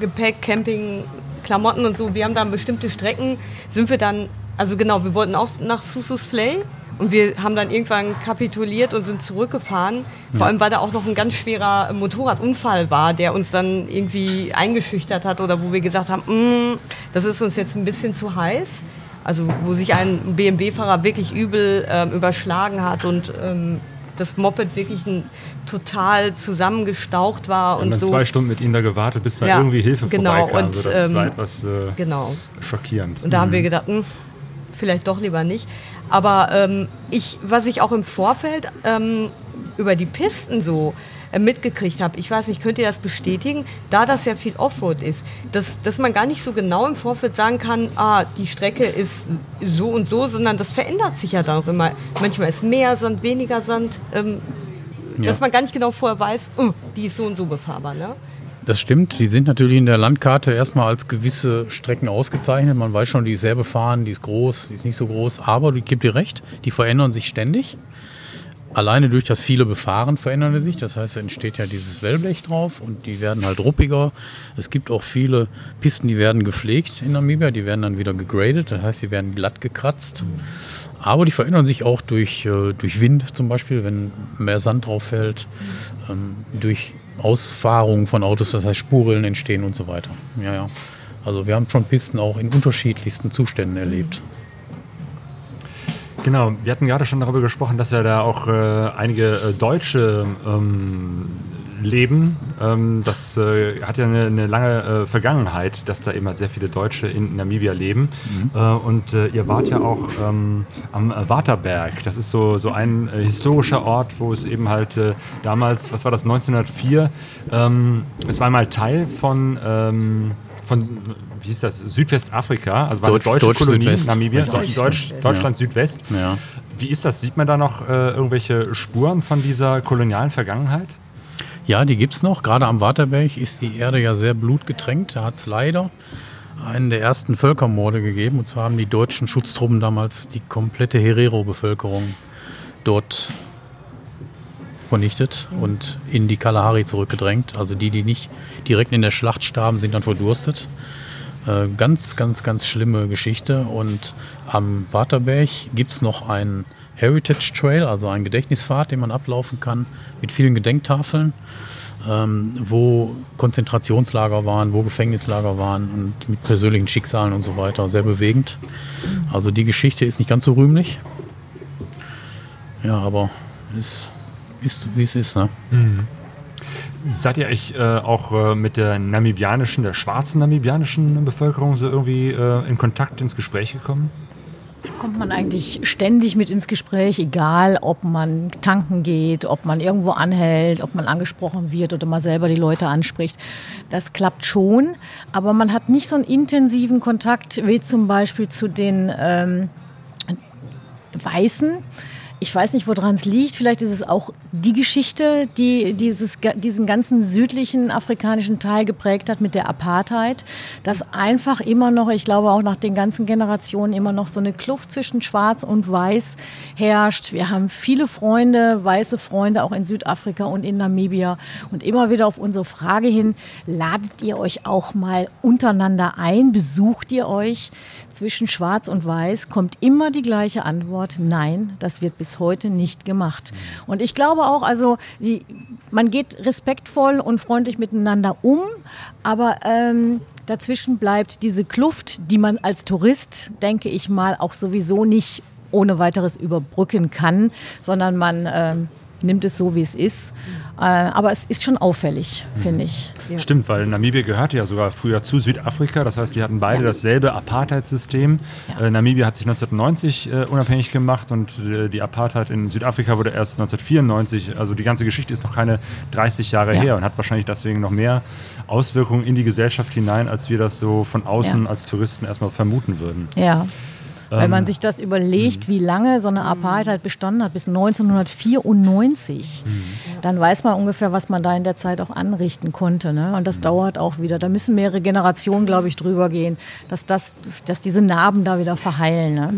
Gepäck, Camping, Klamotten und so. Wir haben dann bestimmte Strecken, sind wir dann, also genau, wir wollten auch nach Susus Flay und wir haben dann irgendwann kapituliert und sind zurückgefahren. Vor allem, weil da auch noch ein ganz schwerer Motorradunfall war, der uns dann irgendwie eingeschüchtert hat oder wo wir gesagt haben, "Mm, das ist uns jetzt ein bisschen zu heiß. Also wo sich ein BMW-Fahrer wirklich übel ähm, überschlagen hat und ähm, das Moped wirklich ein, total zusammengestaucht war und haben dann so. zwei Stunden mit ihnen da gewartet, bis mal Ja, irgendwie Hilfe genau, vorbeikam. und, so, das ähm, war etwas äh, Genau. schockierend. Und da haben wir gedacht, hm, vielleicht doch lieber nicht. Aber ähm, ich, was ich auch im Vorfeld ähm, über die Pisten so äh, mitgekriegt habe, ich weiß nicht, könnt ihr das bestätigen, da das ja viel Offroad ist, dass, dass man gar nicht so genau im Vorfeld sagen kann, ah, die Strecke ist so und so, sondern das verändert sich ja dann auch immer. Manchmal ist mehr Sand, weniger Sand, ähm, Ja. dass man gar nicht genau vorher weiß, oh, die ist so und so befahrbar. Ne? Das stimmt. Die sind natürlich in der Landkarte erstmal als gewisse Strecken ausgezeichnet. Man weiß schon, die ist sehr befahren, die ist groß, die ist nicht so groß. Aber ich gebe dir recht, die verändern sich ständig. Alleine durch das viele Befahren verändern sie sich. Das heißt, da entsteht ja dieses Wellblech drauf und die werden halt ruppiger. Es gibt auch viele Pisten, die werden gepflegt in Namibia. Die werden dann wieder gegradet. Das heißt, sie werden glatt gekratzt. Aber die verändern sich auch durch, äh, durch Wind zum Beispiel, wenn mehr Sand drauf fällt, ähm, durch Ausfahrungen von Autos, das heißt Spurrillen entstehen und so weiter. Ja, ja. Also wir haben schon Pisten auch in unterschiedlichsten Zuständen erlebt. Genau, wir hatten gerade schon darüber gesprochen, dass ja da auch äh, einige äh, Deutsche ähm, leben. Ähm, das äh, hat ja eine, eine lange äh, Vergangenheit, dass da eben halt sehr viele Deutsche in Namibia leben. Äh, und äh, ihr wart ja auch ähm, am Waterberg. Das ist so, so ein äh, historischer Ort, wo es eben halt äh, damals, was war das, 1904, ähm, es war mal Teil von... Ähm, von, wie hieß das, Südwestafrika, also war Deutsch- eine deutsche Deutsch Kolonie, Südwest. Namibia, Richtig. Deutsch, Deutschland Südwest. Ja. Wie ist das? Sieht man da noch äh, irgendwelche Spuren von dieser kolonialen Vergangenheit? Ja, die gibt es noch. Gerade am Waterberg ist die Erde ja sehr blutgetränkt. Da hat es leider einen der ersten Völkermorde gegeben. Und zwar haben die deutschen Schutztruppen damals die komplette Herero-Bevölkerung dort vernichtet und in die Kalahari zurückgedrängt. Also die, die nicht direkt in der Schlacht starben, sind dann verdurstet. Äh, ganz, ganz, ganz schlimme Geschichte. Und am Waterberg gibt es noch einen Heritage Trail, also einen Gedächtnispfad, den man ablaufen kann, mit vielen Gedenktafeln, ähm, wo Konzentrationslager waren, wo Gefängnislager waren und mit persönlichen Schicksalen und so weiter. Sehr bewegend. Also die Geschichte ist nicht ganz so rühmlich. Ja, aber es ist, wie es ist. Ne? Seid ihr euch äh, auch äh, mit der namibianischen, der schwarzen namibianischen Bevölkerung so irgendwie äh, in Kontakt, ins Gespräch gekommen? Kommt man eigentlich ständig mit ins Gespräch, egal ob man tanken geht, ob man irgendwo anhält, ob man angesprochen wird oder mal selber die Leute anspricht. Das klappt schon, aber man hat nicht so einen intensiven Kontakt wie zum Beispiel zu den ähm, Weißen. Ich weiß nicht, woran es liegt. Vielleicht ist es auch die Geschichte, die dieses, diesen ganzen südlichen afrikanischen Teil geprägt hat mit der Apartheid, dass einfach immer noch, ich glaube auch nach den ganzen Generationen, immer noch so eine Kluft zwischen Schwarz und Weiß herrscht. Wir haben viele Freunde, weiße Freunde auch in Südafrika und in Namibia. Und immer wieder auf unsere Frage hin, ladet ihr euch auch mal untereinander ein? Besucht ihr euch? Zwischen Schwarz und Weiß kommt immer die gleiche Antwort, nein, das wird bis heute nicht gemacht. Und ich glaube auch, also die, man geht respektvoll und freundlich miteinander um, aber ähm, dazwischen bleibt diese Kluft, die man als Tourist, denke ich mal, auch sowieso nicht ohne weiteres überbrücken kann, sondern man ähm, nimmt es so, wie es ist. Äh, aber es ist schon auffällig, finde ich. Ja. Stimmt, weil Namibia gehörte ja sogar früher zu Südafrika. Das heißt, die hatten beide ja. dasselbe Apartheid-System. Ja. Äh, Namibia hat sich 1990 äh, unabhängig gemacht und äh, die Apartheid in Südafrika wurde erst 1994. Also die ganze Geschichte ist noch keine 30 Jahre her und hat wahrscheinlich deswegen noch mehr Auswirkungen in die Gesellschaft hinein, als wir das so von außen als Touristen erstmal vermuten würden. Ja. Wenn man sich das überlegt, wie lange so eine Apartheid bestanden hat, bis 1994, dann weiß man ungefähr, was man da in der Zeit auch anrichten konnte. Ne? Und das dauert auch wieder. Da müssen mehrere Generationen, glaube ich, drüber gehen, dass, das, dass diese Narben da wieder verheilen. Ne?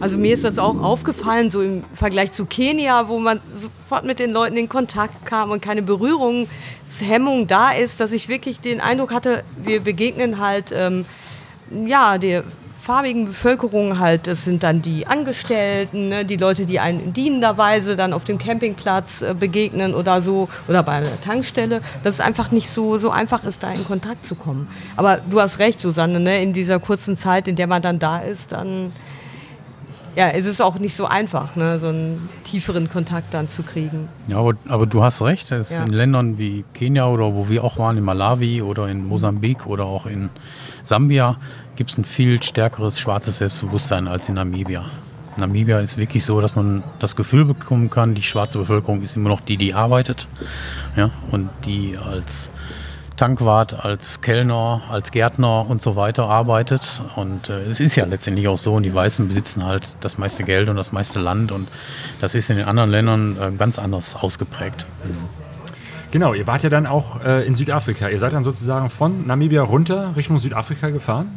Also mir ist das auch aufgefallen, so im Vergleich zu Kenia, wo man sofort mit den Leuten in Kontakt kam und keine Berührungshemmung da ist, dass ich wirklich den Eindruck hatte, wir begegnen halt ähm, ja, der farbigen Bevölkerung halt, das sind dann die Angestellten, ne, die Leute, die einen in dienender Weise dann auf dem Campingplatz äh, begegnen oder so oder bei einer Tankstelle, dass es einfach nicht so, so einfach ist, da in Kontakt zu kommen. Aber du hast recht, Susanne, ne, in dieser kurzen Zeit, in der man dann da ist, dann ja, es ist auch nicht so einfach, ne, so einen tieferen Kontakt dann zu kriegen. Ja, aber, aber du hast recht, es Ja. in Ländern wie Kenia oder wo wir auch waren, in Malawi oder in Mosambik oder auch in Sambia, gibt es ein viel stärkeres schwarzes Selbstbewusstsein als in Namibia. Namibia ist wirklich so, dass man das Gefühl bekommen kann, die schwarze Bevölkerung ist immer noch die, die arbeitet ja, und die als Tankwart, als Kellner, als Gärtner und so weiter arbeitet. Und äh, es ist ja letztendlich auch so, und die Weißen besitzen halt das meiste Geld und das meiste Land und das ist in den anderen Ländern äh, ganz anders ausgeprägt. Genau, ihr wart ja dann auch äh, in Südafrika. Ihr seid dann sozusagen von Namibia runter Richtung Südafrika gefahren.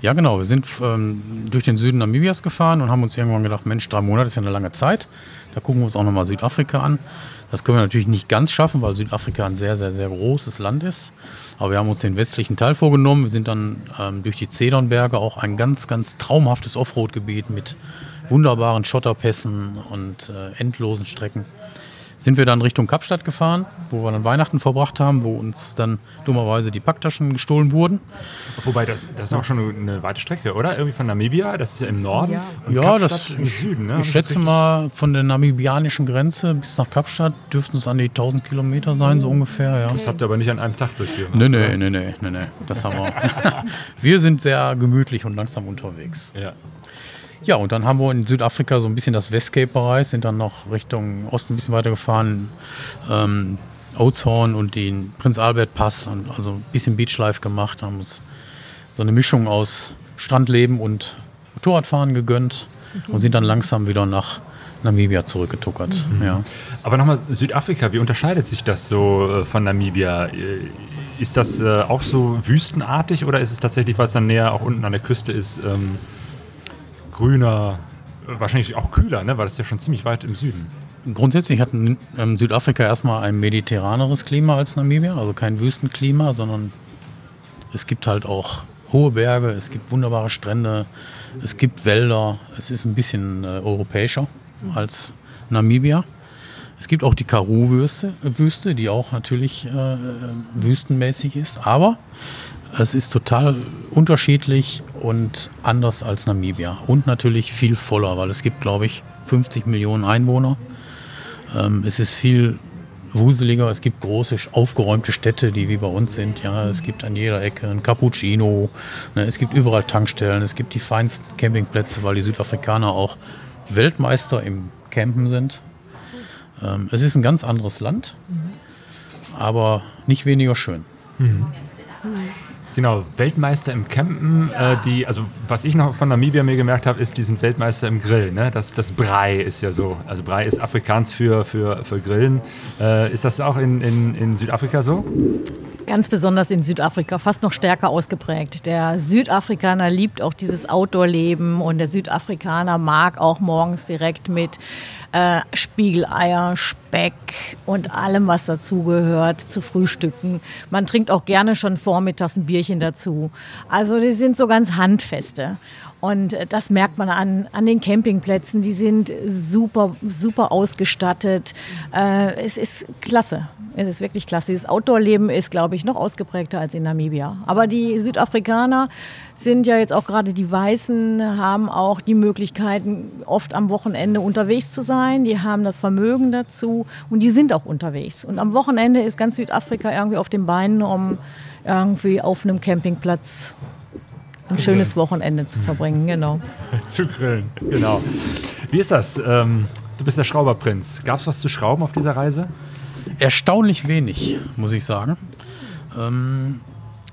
Ja, genau. Wir sind ähm, durch den Süden Namibias gefahren und haben uns irgendwann gedacht, Mensch, drei Monate ist ja eine lange Zeit. Da gucken wir uns auch nochmal Südafrika an. Das können wir natürlich nicht ganz schaffen, weil Südafrika ein sehr, sehr, sehr großes Land ist. Aber wir haben uns den westlichen Teil vorgenommen. Wir sind dann ähm, durch die Zedernberge, auch ein ganz, ganz traumhaftes Offroad-Gebiet mit wunderbaren Schotterpässen und äh, endlosen Strecken. Sind wir dann Richtung Kapstadt gefahren, wo wir dann Weihnachten verbracht haben, wo uns dann dummerweise die Packtaschen gestohlen wurden. Wobei, das, das ist auch schon eine weite Strecke, oder? Irgendwie von Namibia, das ist ja im Norden. Und Ja, Kapstadt das, im Süden, ne? Ich schätze mal, von der namibianischen Grenze bis nach Kapstadt dürften es an die 1000 Kilometer sein, so ungefähr. Ja. Das habt ihr aber nicht an einem Tag durchgemacht. Nee, nee, nee, nee, nee, nee, das haben wir. <laughs> wir sind sehr gemütlich und langsam unterwegs. Ja. Ja, und dann haben wir in Südafrika so ein bisschen das Westcape bereist, sind dann noch Richtung Osten ein bisschen weiter gefahren, ähm, Oudtshoorn und den Prinz Albert Pass, und also ein bisschen Beachlife gemacht, haben uns so eine Mischung aus Strandleben und Motorradfahren gegönnt und sind dann langsam wieder nach Namibia zurückgetuckert. Ja. Aber nochmal, Südafrika, wie unterscheidet sich das so äh, von Namibia? Äh, Ist das äh, auch so wüstenartig oder ist es tatsächlich, weil es dann näher auch unten an der Küste ist, ähm, grüner, wahrscheinlich auch kühler, ne? weil das ist ja schon ziemlich weit im Süden. Grundsätzlich hat ähm, Südafrika erstmal ein mediterraneres Klima als Namibia, also kein Wüstenklima, sondern es gibt halt auch hohe Berge, es gibt wunderbare Strände, es gibt Wälder, es ist ein bisschen äh, europäischer als Namibia. Es gibt auch die Karoo-Wüste, äh, die auch natürlich äh, äh, wüstenmäßig ist, aber es ist total unterschiedlich und anders als Namibia und natürlich viel voller, weil es gibt, glaube ich, 50 Millionen Einwohner. Ähm, es ist viel wuseliger, es gibt große, aufgeräumte Städte, die wie bei uns sind. Ja, es gibt an jeder Ecke ein Cappuccino, ne, es gibt überall Tankstellen, es gibt die feinsten Campingplätze, weil die Südafrikaner auch Weltmeister im Campen sind. Ähm, es ist ein ganz anderes Land, aber nicht weniger schön. Genau, Weltmeister im Campen, äh, die, also was ich noch von Namibia mir gemerkt habe, ist, die sind Weltmeister im Grill. Ne? Das, das Brei ist ja so. Also Brei ist Afrikaans für, für, für Grillen. Äh, ist das auch in, in, in Südafrika so? Ganz besonders in Südafrika, fast noch stärker ausgeprägt. Der Südafrikaner liebt auch dieses Outdoor-Leben und der Südafrikaner mag auch morgens direkt mit äh, Spiegeleier, Speck und allem, was dazugehört, zu frühstücken. Man trinkt auch gerne schon vormittags ein Bierchen dazu. Also die sind so ganz handfeste. Und äh, das merkt man an, an den Campingplätzen. Die sind super, super ausgestattet. Äh, es ist klasse. Es ist wirklich klasse. Dieses Outdoor-Leben ist, glaube ich, noch ausgeprägter als in Namibia. Aber die Südafrikaner sind ja jetzt auch gerade die Weißen, haben auch die Möglichkeiten, oft am Wochenende unterwegs zu sein. Die haben das Vermögen dazu und die sind auch unterwegs. Und am Wochenende ist ganz Südafrika irgendwie auf den Beinen, um irgendwie auf einem Campingplatz ein schönes Wochenende zu verbringen, genau. <laughs> Zu grillen, genau. Wie ist das? Ähm, du bist der Schrauberprinz. Gab es was zu schrauben auf dieser Reise? Erstaunlich wenig, muss ich sagen. Ähm,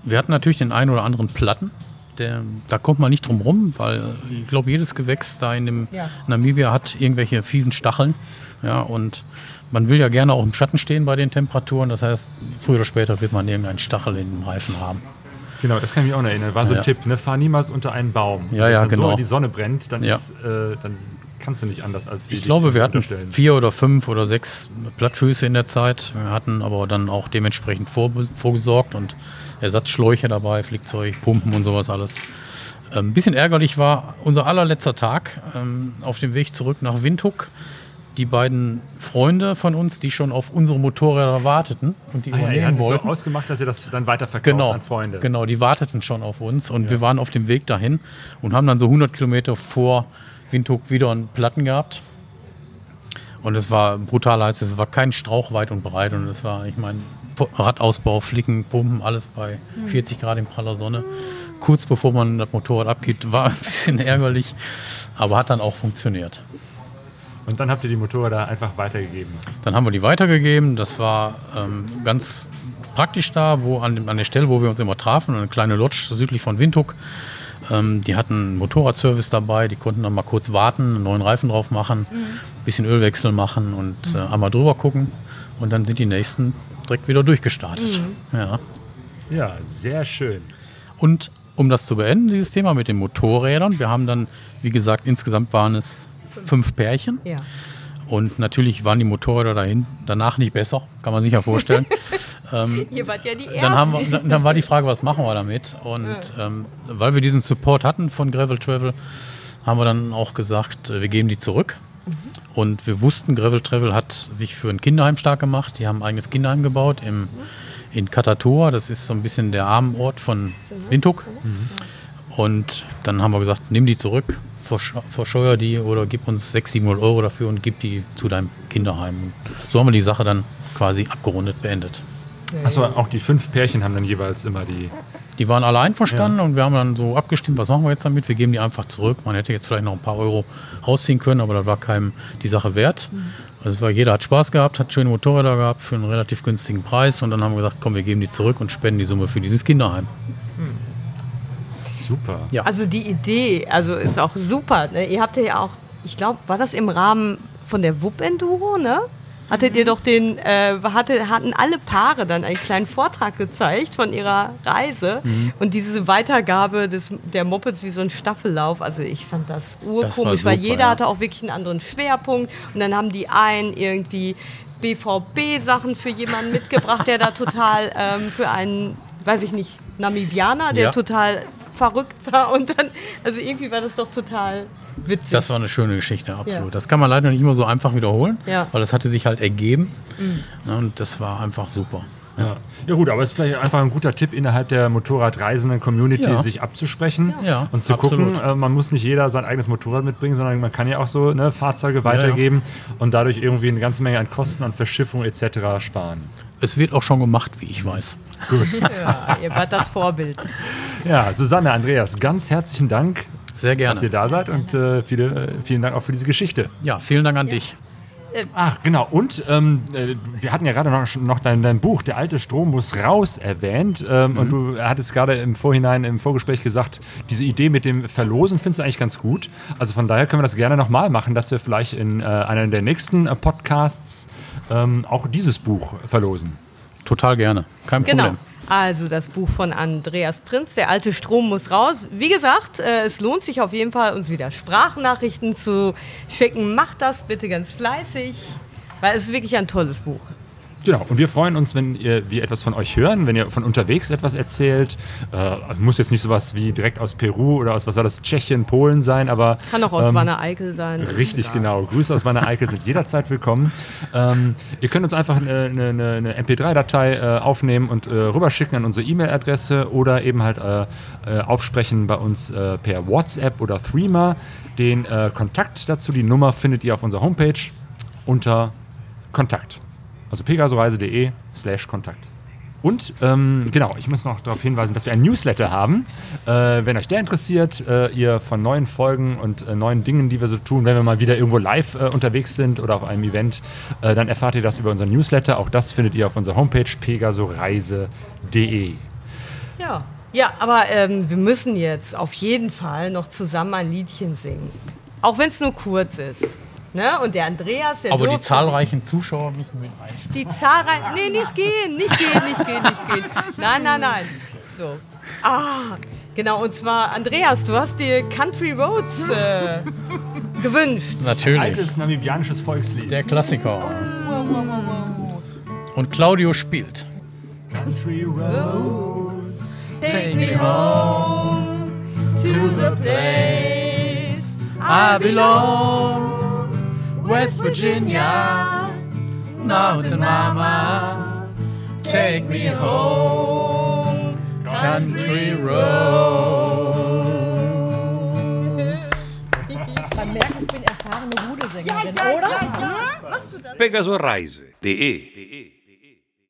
wir hatten natürlich den einen oder anderen Platten. Der, da kommt man nicht drum rum, weil ich glaube, jedes Gewächs da in dem Ja. Namibia hat irgendwelche fiesen Stacheln. Ja, und man will ja gerne auch im Schatten stehen bei den Temperaturen. Das heißt, früher oder später wird man irgendeinen Stachel in dem Reifen haben. Genau, das kann ich mich auch noch erinnern. War so ein Ja. Tipp, ne? Fahr niemals unter einen Baum. Ja, Wenn ja, dann so genau. die Sonne brennt, dann, Ja. ist, äh, dann kannst du nicht anders als Ich glaube, wir hatten vier oder fünf oder sechs Plattfüße in der Zeit. Wir hatten aber dann auch dementsprechend vor, vorgesorgt und Ersatzschläuche dabei, Flickzeug, Pumpen und sowas alles. Ein bisschen ärgerlich war unser allerletzter Tag ähm, auf dem Weg zurück nach Windhoek. Die beiden Freunde von uns, die schon auf unsere Motorräder warteten und die Ah, ja, ihr übernehmen hattet so wollten. ausgemacht, dass ihr das dann weiterverkauft Genau, an Freunde. genau, die warteten schon auf uns und wir waren auf dem Weg dahin und haben dann so 100 Kilometer vor Windhoek wieder einen Platten gehabt. Und es war brutal heiß. Es war kein Strauch weit und breit. Und es war, ich meine, Radausbau, Flicken, Pumpen, alles bei 40 Grad in praller Sonne. Kurz bevor man das Motorrad abgibt, war ein bisschen <laughs> ärgerlich, aber hat dann auch funktioniert. Und dann habt ihr die Motorräder einfach weitergegeben. Dann haben wir die weitergegeben. Das war ähm, ganz praktisch da, wo an, dem- an der Stelle, wo wir uns immer trafen, eine kleine Lodge südlich von Windhoek. Ähm, die hatten einen Motorradservice dabei, die konnten dann mal kurz warten, einen neuen Reifen drauf machen, ein bisschen Ölwechsel machen und äh, einmal drüber gucken. Und dann sind die nächsten direkt wieder durchgestartet. Ja. Ja, sehr schön. Und um das zu beenden, dieses Thema mit den Motorrädern, wir haben dann, wie gesagt, insgesamt waren es fünf Pärchen. Ja. Und natürlich waren die Motorräder dahin danach nicht besser, kann man sich ja vorstellen. <laughs> ähm, Ihr wart ja die Ersten. dann, haben wir, dann- war die Frage, was machen wir damit? Und ähm, weil wir diesen Support hatten von Gravel Travel, haben wir dann auch gesagt, äh, wir geben die zurück. Und wir wussten, Gravel Travel hat sich für ein Kinderheim stark gemacht. Die haben ein eigenes Kinderheim gebaut im, in Katatua. Das ist so ein bisschen der Armenort von Windhoek. Und dann haben wir gesagt, nimm die zurück, verscheuer die oder gib uns 600, 700 Euro dafür und gib die zu deinem Kinderheim. Und so haben wir die Sache dann quasi abgerundet beendet. Achso, auch die fünf Pärchen haben dann jeweils immer die. Die waren alle einverstanden und wir haben dann so abgestimmt, was machen wir jetzt damit? Wir geben die einfach zurück. Man hätte jetzt vielleicht noch ein paar Euro rausziehen können, aber das war keinem die Sache wert. Also war, jeder hat Spaß gehabt, hat schöne Motorräder gehabt für einen relativ günstigen Preis und dann haben wir gesagt, komm, wir geben die zurück und spenden die Summe für dieses Kinderheim. Super. Ja. Also die Idee, also ist auch super. Ne? Ihr habt ja auch, ich glaube, war das im Rahmen von der WUP Enduro, ne? Hattet ihr doch den, äh, hatte, hatten alle Paare dann einen kleinen Vortrag gezeigt von ihrer Reise und diese Weitergabe des, der Mopeds wie so ein Staffellauf. Also ich fand das urkomisch, weil super, jeder ja. hatte auch wirklich einen anderen Schwerpunkt und dann haben die einen irgendwie BVB-Sachen für jemanden mitgebracht, der da <laughs> total ähm, für einen, weiß ich nicht, Namibianer, der Ja. total verrückt war und dann, also irgendwie war das doch total witzig. Das war eine schöne Geschichte, absolut. Ja. Das kann man leider nicht immer so einfach wiederholen, Ja. weil das hatte sich halt ergeben Ne, und das war einfach super. Ja. ja gut, aber es ist vielleicht einfach ein guter Tipp innerhalb der Motorradreisenden Community, Ja. sich abzusprechen Ja, und zu absolut. gucken. Äh, man muss nicht jeder sein eigenes Motorrad mitbringen, sondern man kann ja auch so ne, Fahrzeuge weitergeben und dadurch irgendwie eine ganze Menge an Kosten, an Verschiffung etc. sparen. Es wird auch schon gemacht, wie ich weiß. Gut. <laughs> ja, ihr wart das Vorbild. Ja, Susanne, Andreas, ganz herzlichen Dank, Sehr dass ihr gerne. da seid und äh, viele, vielen Dank auch für diese Geschichte. Ja, vielen Dank an dich. Ach, genau. Und ähm, äh, wir hatten ja gerade noch, noch dein, dein Buch, Der alte Strom muss raus, erwähnt. Ähm, Und du hattest gerade im Vorhinein, im Vorgespräch gesagt, diese Idee mit dem Verlosen findest du eigentlich ganz gut. Also von daher können wir das gerne nochmal machen, dass wir vielleicht in äh, einer der nächsten äh, Podcasts ähm, auch dieses Buch verlosen. Total gerne. Kein Genau. Problem. Also das Buch von Andreas Prinz, Der alte Strom muss raus. Wie gesagt, äh, es lohnt sich auf jeden Fall, uns wieder Sprachnachrichten zu schicken. Macht das bitte ganz fleißig, weil es ist wirklich ein tolles Buch. Genau, und wir freuen uns, wenn ihr, wir etwas von euch hören, wenn ihr von unterwegs etwas erzählt. Äh, muss jetzt nicht sowas wie direkt aus Peru oder aus was soll das, Tschechien, Polen sein, aber Kann auch aus ähm, Wanne Eickel sein. Richtig, genau. Grüße aus meiner Eickel sind jederzeit willkommen. Ähm, ihr könnt uns einfach eine, eine, eine MP3-Datei äh, aufnehmen und äh, rüberschicken an unsere E-Mail-Adresse oder eben halt äh, äh, aufsprechen bei uns äh, per WhatsApp oder Threema. Den äh, Kontakt dazu, die Nummer findet ihr auf unserer Homepage unter Kontakt. Also pegasoreise.de slash Kontakt. Und ähm, genau, ich muss noch darauf hinweisen, dass wir ein Newsletter haben. Äh, wenn euch der interessiert, äh, ihr von neuen Folgen und äh, neuen Dingen, die wir so tun, wenn wir mal wieder irgendwo live äh, unterwegs sind oder auf einem Event, äh, dann erfahrt ihr das über unseren Newsletter. Auch das findet ihr auf unserer Homepage pegasoreise.de. Ja, ja aber ähm, wir müssen jetzt auf jeden Fall noch zusammen ein Liedchen singen. Auch wenn es nur kurz ist. Ne? Und der Andreas, der Aber die zahlreichen Zuschauer müssen mit einstellen. Die zahlreichen. Nee, nicht gehen, nicht gehen, nicht gehen, nicht gehen. Nein, nein, nein. So. Ah, genau. Und zwar, Andreas, du hast dir Country Roads äh, <laughs> gewünscht. Natürlich. Altes namibianisches Volkslied. Der Klassiker. Und Claudio spielt. Country Road. Take me home to the place I belong. West Virginia, mountain mama, take me home, country roads. Man merkt, ich bin erfahrene Rudelsängerin, ja, ja, oder? Ja, ja. Pegasoreise.de